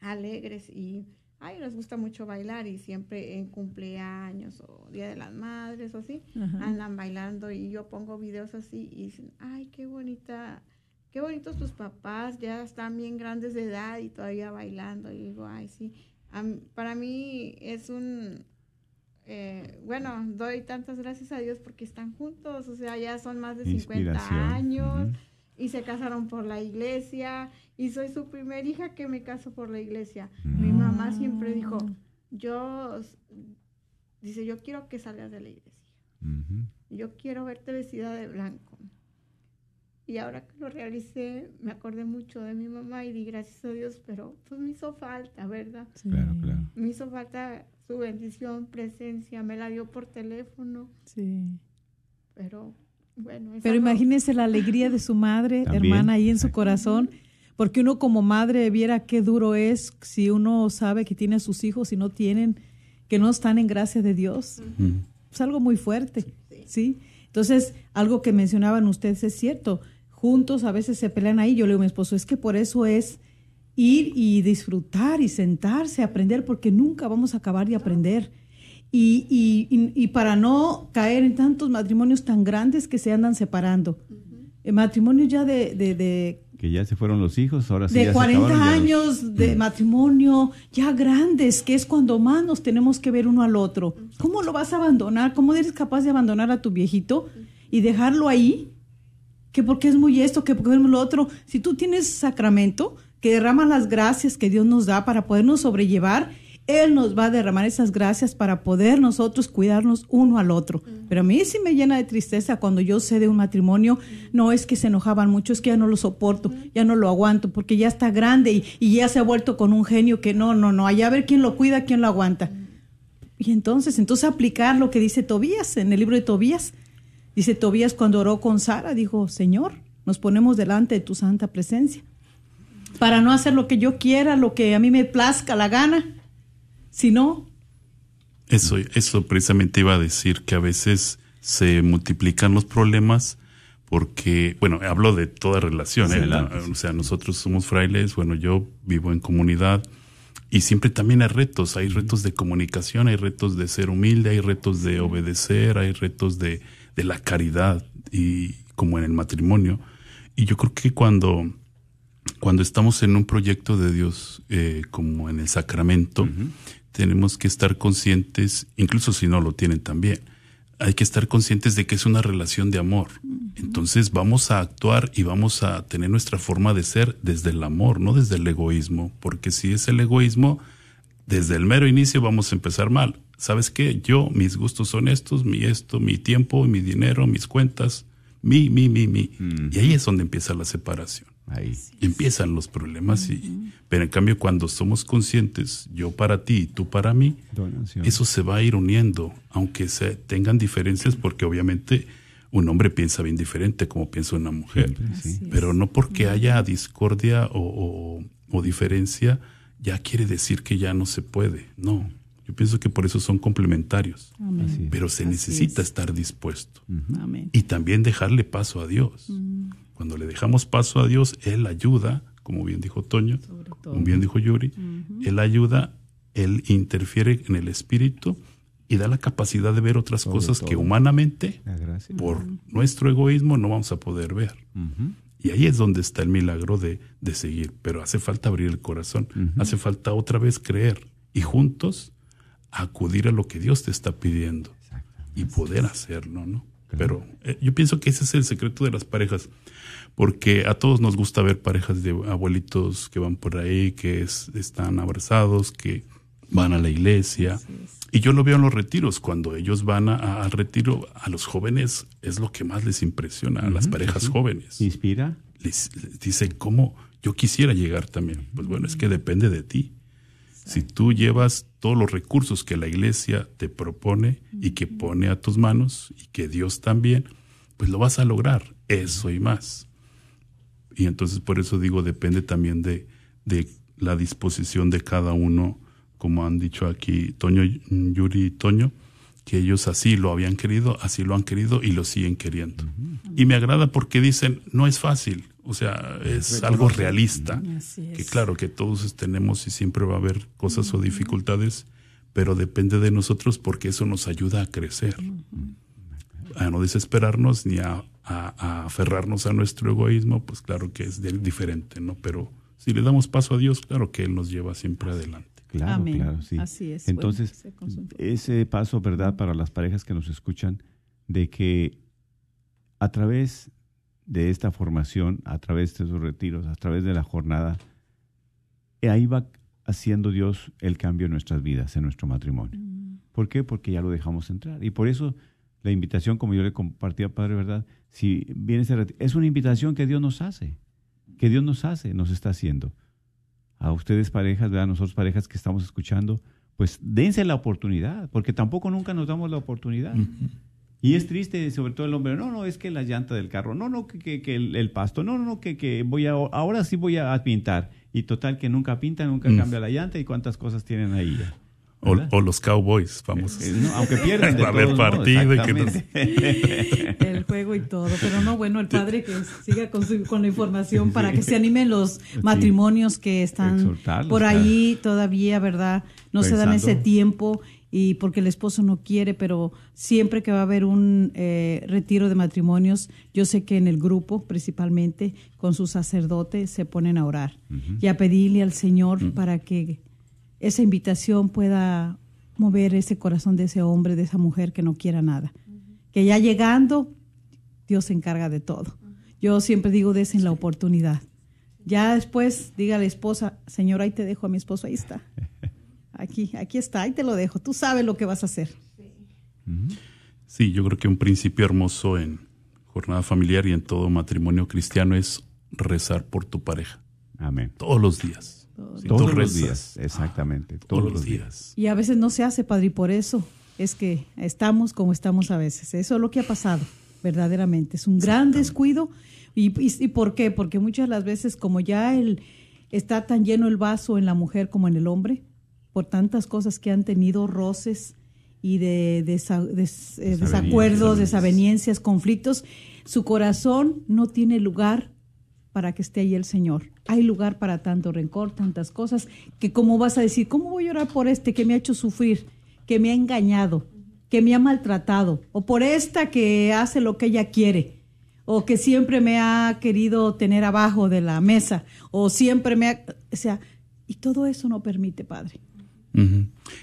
alegres y ay, les gusta mucho bailar y siempre en cumpleaños o Día de las Madres o así, Ajá. andan bailando y yo pongo videos así y dicen, ay, qué bonita, qué bonitos tus papás, ya están bien grandes de edad y todavía bailando. Y digo, ay, sí. Para mí es un, eh, bueno, doy tantas gracias a Dios porque están juntos, o sea, ya son más de 50 Inspiración. años y se casaron por la iglesia y soy su primer hija que me caso por la iglesia. Mi mamá siempre dijo, yo, dice, yo quiero que salgas de la iglesia. Yo quiero verte vestida de blanco. Y ahora que lo realicé, me acordé mucho de mi mamá y di gracias a Dios, pero pues me hizo falta, ¿verdad? Sí. Claro, claro. Me hizo falta su bendición, presencia, me la dio por teléfono, Sí. pero bueno. Pero imagínese la alegría de su madre, También, hermana, ahí en su corazón, porque uno como madre viera qué duro es si uno sabe que tiene a sus hijos y no tienen, que no están en gracia de Dios. Es algo muy fuerte, ¿sí? Entonces, algo que mencionaban ustedes es cierto. Juntos a veces se pelean ahí. Yo le digo a mi esposo, es que por eso es ir y disfrutar y sentarse, aprender, porque nunca vamos a acabar de aprender. Y, y- y- y para no caer en tantos matrimonios tan grandes que se andan separando. Eh, Matrimonios ya de, de, de Que ya se fueron los hijos, ahora sí de ya se 40 acabaron, ya los- años de matrimonio, ya grandes, que es cuando más nos tenemos que ver uno al otro. ¿Cómo lo vas a abandonar? ¿Cómo eres capaz de abandonar a tu viejito y dejarlo ahí? Que porque es muy esto, que porque es lo otro. Si tú tienes sacramento que derrama las gracias que Dios nos da para podernos sobrellevar, Él nos va a derramar esas gracias para poder nosotros cuidarnos uno al otro. Pero a mí sí me llena de tristeza cuando yo sé de un matrimonio, no es que se enojaban mucho, es que ya no lo soporto, ya no lo aguanto, porque ya está grande y, y ya se ha vuelto con un genio que no, no, no, allá a ver quién lo cuida, quién lo aguanta. Y entonces, entonces aplicar lo que dice Tobías en el libro de Tobías. Dice Tobías cuando oró con Sara, dijo, Señor, nos ponemos delante de tu santa presencia para no hacer lo que yo quiera, lo que a mí me plazca la gana, sino Eso, eso precisamente iba a decir que a veces se multiplican los problemas porque, bueno, hablo de toda relación, Sí, ¿eh? o sea, nosotros somos frailes, bueno, yo vivo en comunidad y siempre también hay retos, hay retos de comunicación, hay retos de ser humilde, hay retos de obedecer, hay retos de, de la caridad y como en el matrimonio. Y yo creo que cuando, cuando estamos en un proyecto de Dios, eh, como en el sacramento, tenemos que estar conscientes, incluso si no lo tienen también, hay que estar conscientes de que es una relación de amor. Entonces vamos a actuar y vamos a tener nuestra forma de ser desde el amor, no desde el egoísmo, porque si es el egoísmo, desde el mero inicio vamos a empezar mal. ¿Sabes qué? Yo, mis gustos son estos, mi esto, mi tiempo, mi dinero, mis cuentas, mi, mi, mi, mi. Y ahí es donde empieza la separación. Ahí. Empiezan los problemas, y, pero en cambio cuando somos conscientes, yo para ti y tú para mí, Donación. eso se va a ir uniendo, aunque se tengan diferencias, porque obviamente un hombre piensa bien diferente como piensa una mujer, sí. Pero no porque haya discordia o, o- o diferencia, ya quiere decir que ya no se puede, no. Yo pienso que por eso son complementarios, Amén. Pero se Así necesita es. estar dispuesto Amén. y también dejarle paso a Dios. Cuando le dejamos paso a Dios, Él ayuda, como bien dijo Toño, como bien dijo Yuri, Él ayuda, Él interfiere en el espíritu y da la capacidad de ver otras Sobre cosas que humanamente, gracia. por nuestro egoísmo, no vamos a poder ver. Y ahí es donde está el milagro de, de seguir. Pero hace falta abrir el corazón, hace falta otra vez creer y juntos acudir a lo que Dios te está pidiendo y poder hacerlo, ¿no? Pero eh, yo pienso que ese es el secreto de las parejas, porque a todos nos gusta ver parejas de abuelitos que van por ahí, que es- están abrazados, que van a la iglesia. Y yo lo veo en los retiros, cuando ellos van al retiro, a los jóvenes es lo que más les impresiona, a las parejas jóvenes Inspira. les, les dice cómo yo quisiera llegar también. Pues bueno, es que depende de ti. Si tú llevas todos los recursos que la iglesia te propone y que pone a tus manos y que Dios también, pues lo vas a lograr, eso y más. Y entonces por eso digo, depende también de, de la disposición de cada uno, como han dicho aquí Toño, Yuri y Toño, que ellos así lo habían querido, así lo han querido y lo siguen queriendo. Y me agrada porque dicen, no es fácil, o sea, es algo realista, que claro que todos tenemos y siempre va a haber cosas o dificultades, pero depende de nosotros porque eso nos ayuda a crecer, a no desesperarnos ni a, a, aferrarnos a nuestro egoísmo, pues claro que es diferente, ¿no? Pero si le damos paso a Dios, claro que Él nos lleva siempre adelante. Claro, claro, sí. Así es. Entonces, ese paso, ¿verdad? Para las parejas que nos escuchan, de que a través de esta formación, a través de esos retiros, a través de la jornada, ahí va haciendo Dios el cambio en nuestras vidas, en nuestro matrimonio. Mm. ¿Por qué? Porque ya lo dejamos entrar. Y por eso la invitación, como yo le compartía, Padre, ¿verdad? Si viene ese retiro, es una invitación que Dios nos hace, que Dios nos hace, nos está haciendo a ustedes parejas, ¿verdad? nosotros parejas que estamos escuchando, pues dense la oportunidad, porque tampoco nunca nos damos la oportunidad. Y es triste, sobre todo el hombre, no, no, es que la llanta del carro, no, no, que, que, el, pasto, no, no, no, que, que voy a, ahora sí voy a pintar. Y total que nunca pinta, nunca cambia la llanta y cuántas cosas tienen ahí ya. O, los Cowboys, vamos. Eh, aunque pierdan. Va a haber partido y que El juego y todo. Pero no, bueno, el padre que siga con, con la información para que se animen los matrimonios que están por ahí todavía, ¿verdad? No se dan ese tiempo y porque el esposo no quiere, pero siempre que va a haber un eh, retiro de matrimonios, yo sé que en el grupo, principalmente con su sacerdote, se ponen a orar y a pedirle al Señor para que esa invitación pueda mover ese corazón de ese hombre, de esa mujer que no quiera nada. Que ya llegando, Dios se encarga de todo. Yo siempre digo, en la oportunidad. Ya después diga a la esposa, Señor, ahí te dejo a mi esposo, ahí está. [LAUGHS] Aquí, aquí está, ahí te lo dejo. Tú sabes lo que vas a hacer. Sí, yo creo que un principio hermoso en jornada familiar y en todo matrimonio cristiano es rezar por tu pareja. Amén. Todos los días todos los días, exactamente. todos, los días. Y a veces no se hace, padre, y por eso es que estamos como estamos a veces. Eso es lo que ha pasado, verdaderamente. Es un gran descuido. Y, y, por qué? Porque muchas de las veces, como ya el, está tan lleno el vaso en la mujer como en el hombre, por tantas cosas que han tenido roces y de, eh, desacuerdos, desavenencias, conflictos, su corazón no tiene lugar para que esté ahí el Señor. Hay lugar para tanto rencor, tantas cosas, que como vas a decir, ¿cómo voy a orar por este que me ha hecho sufrir, que me ha engañado, que me ha maltratado, o por esta que hace lo que ella quiere, o que siempre me ha querido tener abajo de la mesa, o siempre me ha... O sea, y todo eso no permite, Padre.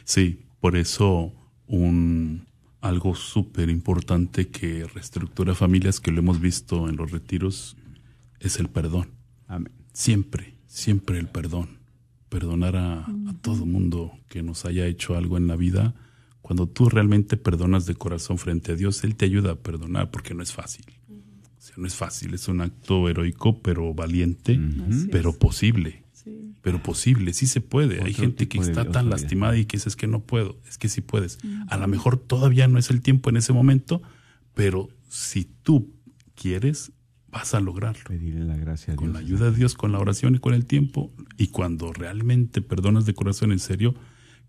Sí, por eso un algo súper importante que reestructura familias que lo hemos visto en los retiros es el perdón. Siempre, siempre el perdón. Perdonar a, todo mundo que nos haya hecho algo en la vida. Cuando tú realmente perdonas de corazón frente a Dios, Él te ayuda a perdonar porque no es fácil. O sea, no es fácil, es un acto heroico, pero valiente, pero posible. Pero posible, sí se puede. Hay gente que está tan lastimada y que dice es que no puedo, es que sí puedes. A lo mejor todavía no es el tiempo en ese momento, pero si tú quieres, vas a lograrlo. Pedirle la gracia a Con la ayuda de Dios, con la oración y con el tiempo. Y cuando realmente perdonas de corazón en serio,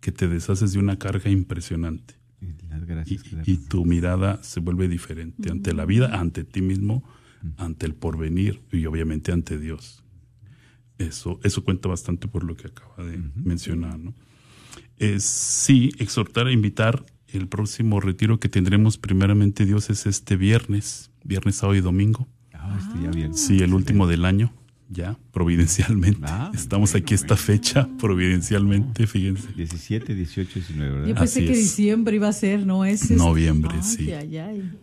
que te deshaces de una carga impresionante. Y, tu mirada se vuelve diferente ante la vida, ante ti mismo, ante el porvenir y obviamente ante Dios. Eso, eso cuenta bastante por lo que acaba de mencionar. ¿no? Es, sí, exhortar a invitar el próximo retiro que tendremos primeramente Dios es este viernes, viernes, sábado y domingo. Ah, este sí, el último del año, ya, providencialmente. Ah, [LAUGHS] Estamos aquí esta fecha, providencialmente, fíjense. 17, 18, 19, ¿verdad? Yo pensé que diciembre iba a ser, ¿no? Es Noviembre, sí.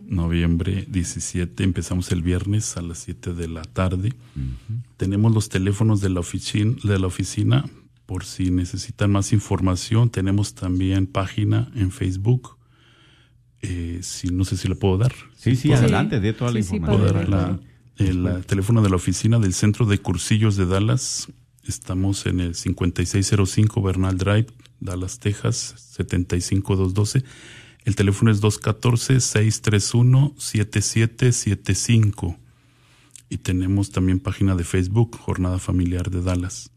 Noviembre 17, empezamos el viernes a las 7 de la tarde. Tenemos los teléfonos de la, oficina, de la oficina por si necesitan más información. Tenemos también página en Facebook eh, si no sé si le puedo dar. Sí, sí, adelante, de toda la información. El teléfono de la oficina del Centro de Cursillos de Dallas Estamos en el 5605 Bernal Drive, Dallas, Texas, 75212. El teléfono es 214-631-7775. Y tenemos también página de Facebook, Jornada Familiar de Dallas.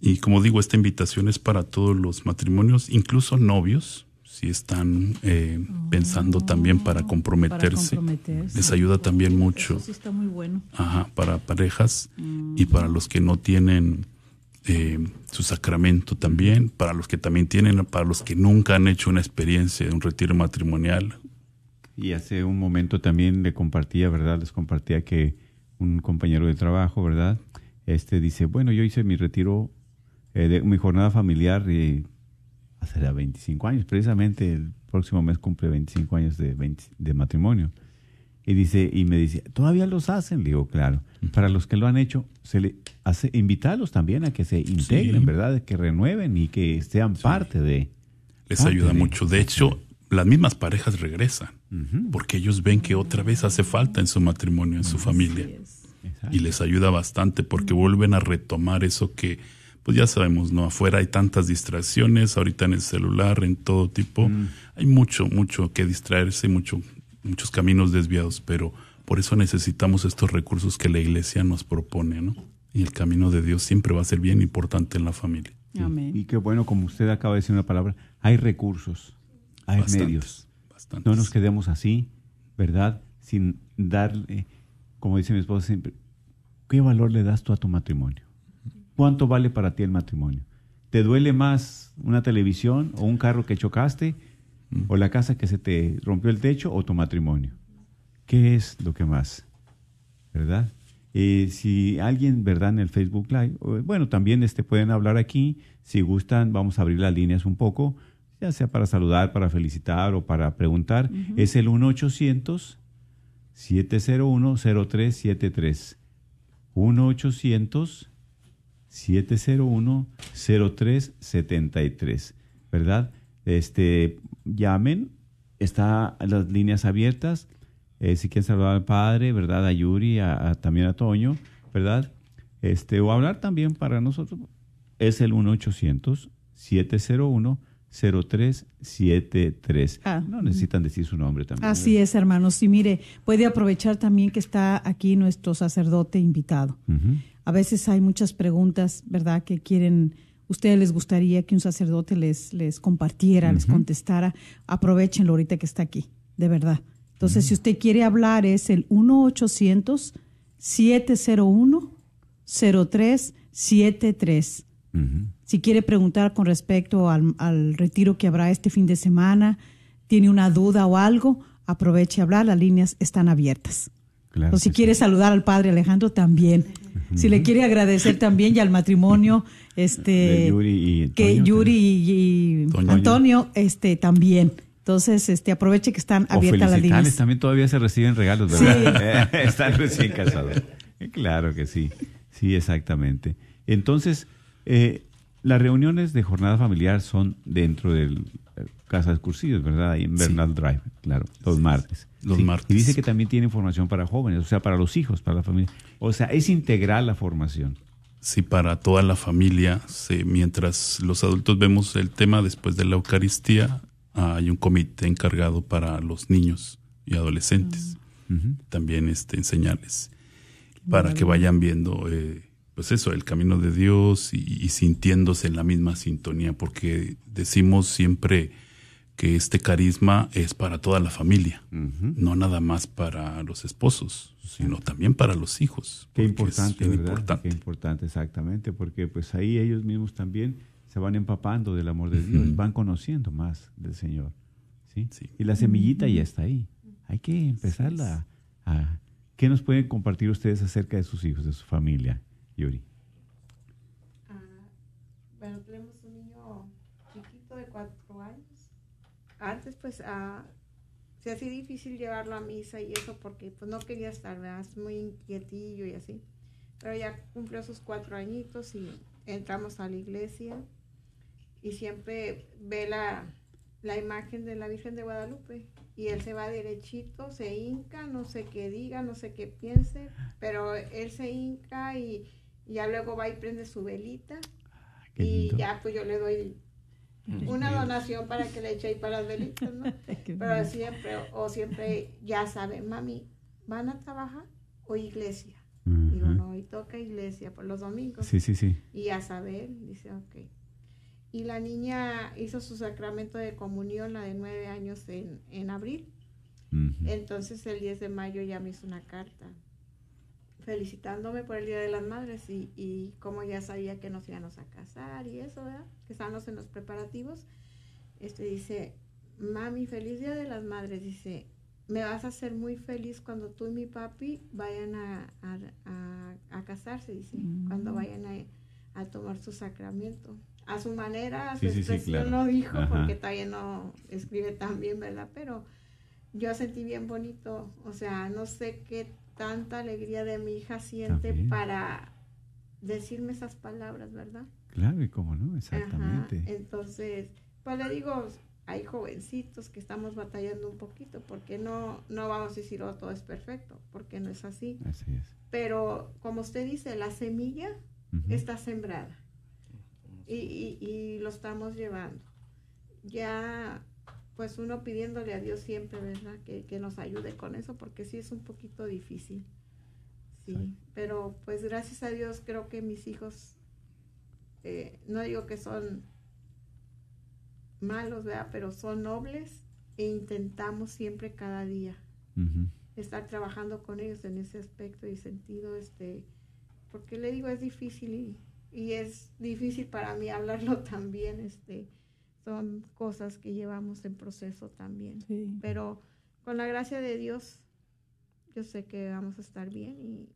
Y como digo, esta invitación es para todos los matrimonios, incluso novios, si están eh, pensando también para comprometerse. Les ayuda también mucho. Eso sí está muy bueno. Ajá, para parejas y para los que no tienen eh, su sacramento también, para los que también tienen, para los que nunca han hecho una experiencia de un retiro matrimonial. Y hace un momento también le compartía, ¿verdad? Les compartía que un compañero de trabajo, ¿verdad? Este dice, bueno, yo hice mi retiro, eh, de mi jornada familiar y hace ya 25 años, precisamente el próximo mes cumple 25 años de, 20 de matrimonio. Y dice, y me dice, ¿todavía los hacen? Le digo, claro. Para los que lo han hecho, se le hace invitarlos también a que se integren, Sí. ¿verdad? Que renueven y que sean parte de. Les parte ayuda de- mucho. De hecho, las mismas parejas regresan porque ellos ven que otra vez hace falta en su matrimonio, en su familia. Y les ayuda bastante porque vuelven a retomar eso que, pues ya sabemos, ¿no? Afuera hay tantas distracciones, ahorita en el celular, en todo tipo. Hay mucho, mucho que distraerse, mucho, muchos caminos desviados, pero por eso necesitamos estos recursos que la iglesia nos propone, ¿no? Y el camino de Dios siempre va a ser bien importante en la familia. Amén. Y qué bueno, como usted acaba de decir una palabra, hay recursos, hay Bastantes, medios. bastantes. No nos quedemos así, ¿verdad? Sin darle, como dice mi esposa siempre, ¿qué valor le das tú a tu matrimonio? ¿Cuánto vale para ti el matrimonio? ¿Te duele más una televisión o un carro que chocaste o la casa que se te rompió el techo o tu matrimonio? ¿Qué es lo que más? ¿Verdad? Eh, si alguien, ¿verdad? En el Facebook Live, bueno, también este, pueden hablar aquí. Si gustan, vamos a abrir las líneas un poco, ya sea para saludar, para felicitar o para preguntar. Es el 1-800-701-0373. 1-800-701-0373. ¿Verdad? Este, llamen, está las líneas abiertas. Eh, si quieren saludar al padre, ¿verdad? A Yuri, a- a- también a Toño, ¿verdad? Este, o hablar también para nosotros. Es el 1-800-701-0373. Ah. No necesitan decir su nombre también. Así es, hermanos. Y mire, puede aprovechar también que está aquí nuestro sacerdote invitado. Ujú. A veces hay muchas preguntas, ¿verdad?, que quieren, ustedes les gustaría que un sacerdote les, les compartiera, les contestara. Aprovechenlo ahorita que está aquí, de verdad. Entonces, si usted quiere hablar, es el 1-800-701-0373. Ujú. Si quiere preguntar con respecto al, al retiro que habrá este fin de semana, tiene una duda o algo, aproveche a hablar, las líneas están abiertas. Claro o si quiere sí. saludar al padre Alejandro también. Si le quiere agradecer también y al matrimonio, este Yuri y que Yuri y. Antonio, este también. Entonces, este aproveche que están abiertas las líneas. también todavía se reciben regalos, ¿verdad? [LAUGHS] Están recién casados. Eh, Claro que sí, sí, exactamente. Entonces, eh, las reuniones de jornada familiar son dentro del eh, Casa de Cursillos, ¿verdad? Ahí en Sí. Bernal Drive, claro, los martes. Los Sí, martes. Y dice que también tiene formación para jóvenes, o sea, para los hijos, para la familia. O sea, es integral la formación. Sí, para toda la familia, sí, mientras los adultos vemos el tema después de la Eucaristía, hay un comité encargado para los niños y adolescentes. Ujú. También este, enseñarles para que vayan viendo, eh, pues eso, el camino de Dios y, y sintiéndose en la misma sintonía, porque decimos siempre que este carisma es para toda la familia, no nada más para los esposos, sino también para los hijos. Qué es importante, bien ¿verdad? importante. Qué importante, exactamente, porque pues ahí ellos mismos también se van empapando del amor de Dios, van conociendo más del Señor. ¿sí? Sí. Y la semillita ya está ahí. Hay que empezarla a... ¿Qué nos pueden compartir ustedes acerca de sus hijos, de su familia, Yuri? Ah, bueno, tenemos un niño chiquito de cuatro años. Antes, pues, ah, se hacía difícil llevarlo a misa y eso porque, pues, no quería estar, ¿verdad? Es muy inquietillo y así. Pero ya cumplió sus cuatro añitos y entramos a la iglesia y siempre ve la, la imagen de la Virgen de Guadalupe y él se va derechito, se hinca, no sé qué diga, no sé qué piense, pero él se hinca y, Y ya luego va y prende su velita. qué y lindo. ya pues yo le doy una donación para que le eche ahí para las velitas, ¿no? [LAUGHS] Pero siempre, o siempre, ya saben, mami, ¿van a trabajar o iglesia? Digo, no, y toca iglesia por los domingos. Sí, sí, sí. Y ya saben, dice, ok. Y la niña hizo su sacramento de comunión, la de nueve años, en, en abril. Entonces el 10 de mayo ya me hizo una carta felicitándome por el Día de las Madres y, y como ya sabía que nos íbamos a casar y eso, ¿verdad? Que estábamos en los preparativos. Este dice, mami, feliz Día de las Madres. Dice, me vas a hacer muy feliz cuando tú y mi papi vayan a, a, a- a casarse, dice, cuando vayan a, a tomar su sacramento. A su manera, a su Sí, sí, sí, expresión claro. lo dijo, Ajá. porque todavía no escribe tan bien, ¿verdad? Pero yo sentí bien bonito, o sea, no sé qué tanta alegría de mi hija siente También. para decirme esas palabras, ¿verdad? Claro, y cómo no, Ajá, exactamente. Entonces, pues le digo, hay jovencitos que estamos batallando un poquito, porque no, no vamos a decir, oh, todo es perfecto, porque no es así. Así es. Pero, como usted dice, la semilla está sembrada y, y- y lo estamos llevando. Ya, pues uno pidiéndole a Dios siempre, ¿verdad? Que, que nos ayude con eso, porque sí es un poquito difícil. Sí, Sí. pero pues gracias a Dios creo que mis hijos, eh, no digo que son malos, ¿verdad? Pero son nobles e intentamos siempre cada día estar trabajando con ellos en ese aspecto y sentido, este, porque le digo, es difícil y, y es difícil para mí hablarlo [LAUGHS] también, este, son cosas que llevamos en proceso también, Sí. pero con la gracia de Dios, yo sé que vamos a estar bien y,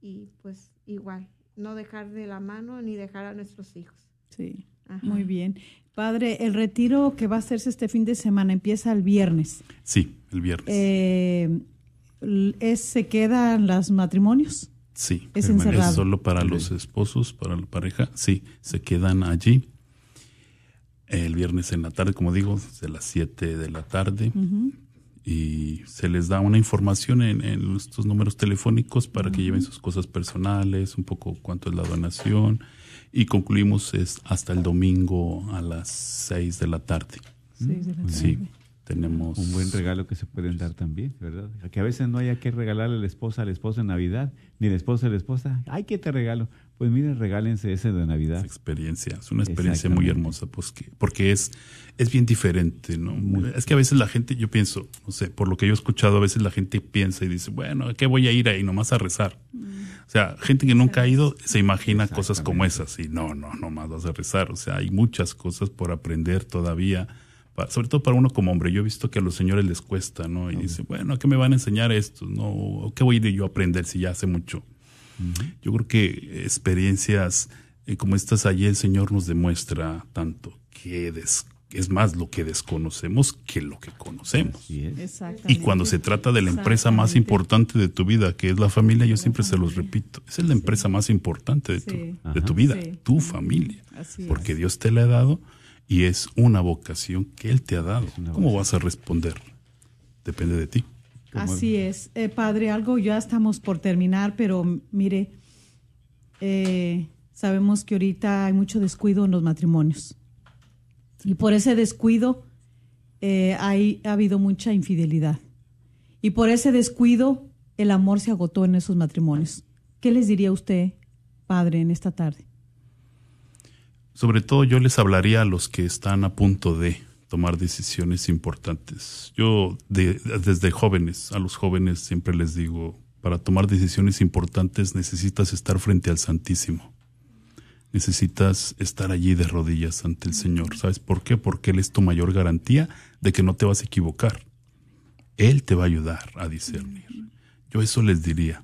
y pues igual, no dejar de la mano ni dejar a nuestros hijos. Sí, Ajá. muy bien. Padre, el retiro que va a hacerse este fin de semana empieza el viernes. Sí, el viernes. Eh, es, ¿Se quedan los matrimonios? sí, es es encerrado. solo para los esposos, para la pareja. Sí, se quedan allí el viernes en la tarde, como digo, de las 7 de la tarde. Y se les da una información en, en estos números telefónicos para que lleven sus cosas personales, un poco cuánto es la donación y concluimos es hasta el domingo a las 6 de la tarde. Seis de la Sí, tarde. tenemos Un buen regalo que se pueden dar también, ¿verdad? Que a veces no haya que regalarle a la esposa al esposo en Navidad, ni la esposa a la esposa. Ay, ¿qué te regalo? Pues miren, regálense ese de Navidad. esa experiencia, es una experiencia muy hermosa pues que, porque es, es bien diferente, ¿no? Es que a veces la gente, yo pienso, no sé, por lo que yo he escuchado, a veces la gente piensa y dice, bueno, ¿a qué voy a ir ahí nomás a rezar? O sea, gente que nunca ha ido se imagina cosas como esas y no, no, nomás vas a rezar. O sea, hay muchas cosas por aprender todavía, sobre todo para uno como hombre. Yo he visto que a los señores les cuesta, ¿no? Y dicen, bueno, ¿a qué me van a enseñar esto? No, ¿O ¿qué voy a ir yo a aprender si ya hace mucho? Yo creo que experiencias eh, como estas allí el Señor nos demuestra tanto que des- es más lo que desconocemos que lo que conocemos. Y cuando se trata de la empresa más importante de tu vida, que es la familia, yo siempre se los repito, esa es la empresa más importante de tu, Sí. de tu Ajá. vida, Sí. tu familia. Así es. Porque Dios te la ha dado y es una vocación que Él te ha dado. ¿Cómo vas a responder? Depende de ti. Así es. Eh, padre, algo ya estamos por terminar, pero mire, eh, sabemos que ahorita hay mucho descuido en los matrimonios. Y por ese descuido eh, hay, ha habido mucha infidelidad. Y por ese descuido el amor se agotó en esos matrimonios. ¿Qué les diría usted, padre, en esta tarde? Sobre todo yo les hablaría a los que están a punto de tomar decisiones importantes. Yo de- desde jóvenes, a los jóvenes siempre les digo, para tomar decisiones importantes necesitas estar frente al Santísimo. Necesitas estar allí de rodillas ante el Señor. ¿Sabes por qué? Porque Él es tu mayor garantía de que no te vas a equivocar. Él te va a ayudar a discernir. Yo eso les diría.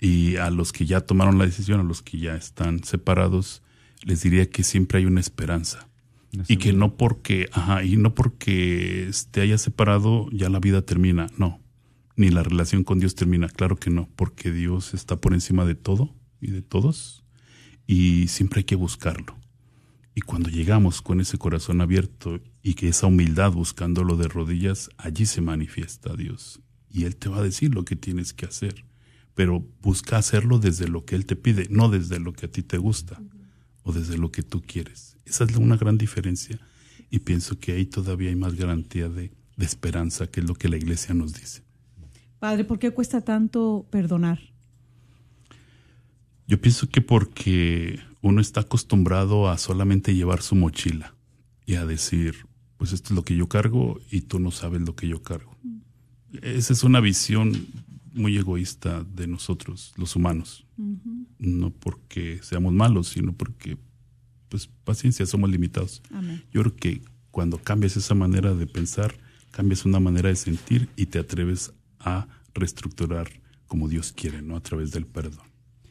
Y a los que ya tomaron la decisión, a los que ya están separados, les diría que siempre hay una esperanza. Y que no porque, ajá, y no porque te haya separado ya la vida termina, no. Ni la relación con Dios termina, claro que no, porque Dios está por encima de todo y de todos y siempre hay que buscarlo. Y cuando llegamos con ese corazón abierto y que esa humildad buscándolo de rodillas, allí se manifiesta Dios. Y Él te va a decir lo que tienes que hacer. pero busca hacerlo desde lo que Él te pide, no desde lo que a ti te gusta o desde lo que tú quieres. Esa es una gran diferencia y pienso que ahí todavía hay más garantía de, de esperanza, que es lo que la iglesia nos dice. Padre, ¿por qué cuesta tanto perdonar? Yo pienso que porque uno está acostumbrado a solamente llevar su mochila y a decir, pues esto es lo que yo cargo y tú no sabes lo que yo cargo. Esa es una visión muy egoísta de nosotros, los humanos. No porque seamos malos, sino porque, pues, paciencia, somos limitados. Yo creo que cuando cambias esa manera de pensar, cambias una manera de sentir y te atreves a reestructurar como Dios quiere, ¿no? A través del perdón.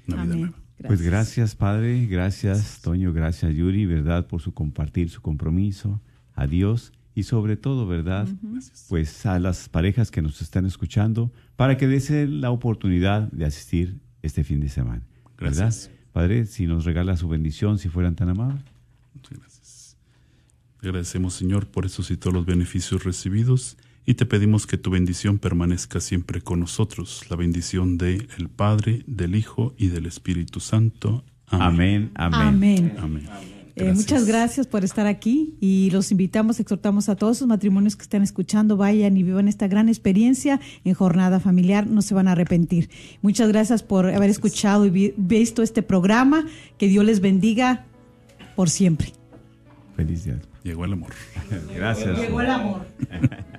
Una vida nueva. Pues gracias, Padre. Gracias, Toño. Gracias, Yuri, ¿verdad? Por su compartir, su compromiso. A Dios y sobre todo, ¿verdad? Pues a las parejas que nos están escuchando para que desen la oportunidad de asistir este fin de semana. Gracias. Padre, si nos regala su bendición, si fueran tan amables. Muchas gracias. Te agradecemos, Señor, por esos y todos los beneficios recibidos y te pedimos que tu bendición permanezca siempre con nosotros, la bendición del el Padre, del Hijo y del Espíritu Santo. Amén. Amén. Amén. Eh, muchas gracias por estar aquí y los invitamos, exhortamos a todos los matrimonios que están escuchando, vayan y vivan esta gran experiencia en jornada familiar, no se van a arrepentir. Muchas gracias por haber escuchado y vi- visto este programa, que Dios les bendiga por siempre. Feliz día. Llegó el amor. Gracias. Llegó el amor. [LAUGHS]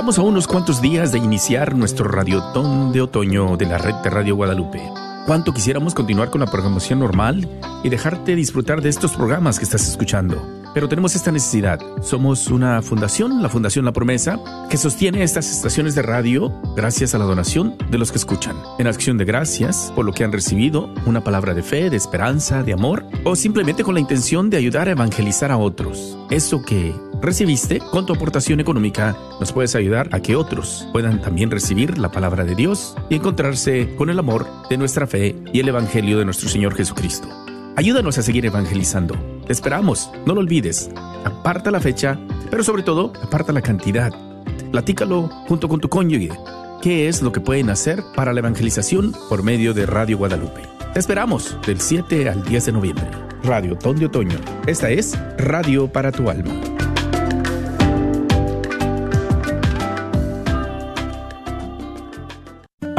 Estamos a unos cuantos días de iniciar nuestro radiotón de otoño de la red de Radio Guadalupe. Cuánto quisiéramos continuar con la programación normal y dejarte disfrutar de estos programas que estás escuchando. Pero tenemos esta necesidad. Somos una fundación, la Fundación La Promesa, que sostiene estas estaciones de radio gracias a la donación de los que escuchan. En acción de gracias por lo que han recibido, una palabra de fe, de esperanza, de amor, o simplemente con la intención de ayudar a evangelizar a otros. Eso que recibiste con tu aportación económica nos puedes ayudar a que otros puedan también recibir la palabra de Dios y encontrarse con el amor de nuestra fe y el Evangelio de nuestro Señor Jesucristo. Ayúdanos a seguir evangelizando. Te esperamos, no lo olvides. Aparta la fecha, pero sobre todo, aparta la cantidad. Platícalo junto con tu cónyuge. ¿Qué es lo que pueden hacer para la evangelización por medio de Radio Guadalupe? Te esperamos del 7 al 10 de noviembre. Radio Ton de Otoño. Esta es Radio para tu alma.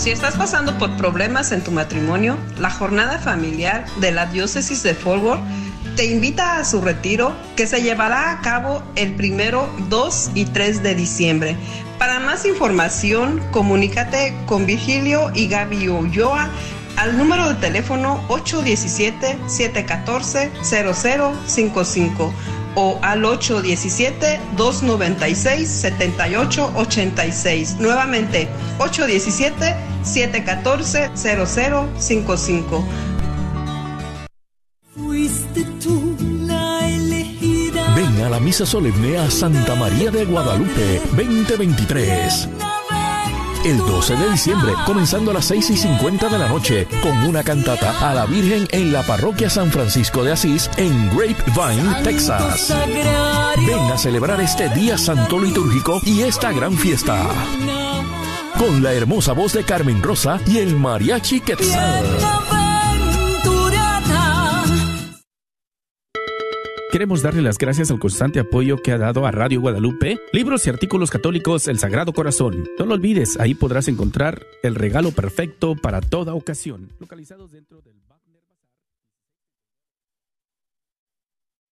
Si estás pasando por problemas en tu matrimonio, la jornada familiar de la diócesis de Fort te invita a su retiro que se llevará a cabo el primero, 2 y 3 de diciembre. Para más información, comunícate con Virgilio y Gaby Ulloa al número de teléfono 817-714-0055 o al 817-296-7886. Nuevamente, 817-714-0055. Fuiste tú la elegida. Ven a la misa solemne a Santa María de Guadalupe 2023. El 12 de diciembre, comenzando a las 6 y 50 de la noche, con una cantata a la Virgen en la parroquia San Francisco de Asís, en Grapevine, Texas. Ven a celebrar este día santo litúrgico y esta gran fiesta. Con la hermosa voz de Carmen Rosa y el mariachi Quetzal. Queremos darle las gracias al constante apoyo que ha dado a Radio Guadalupe, libros y artículos católicos El Sagrado Corazón. No lo olvides, ahí podrás encontrar el regalo perfecto para toda ocasión. Localizados dentro del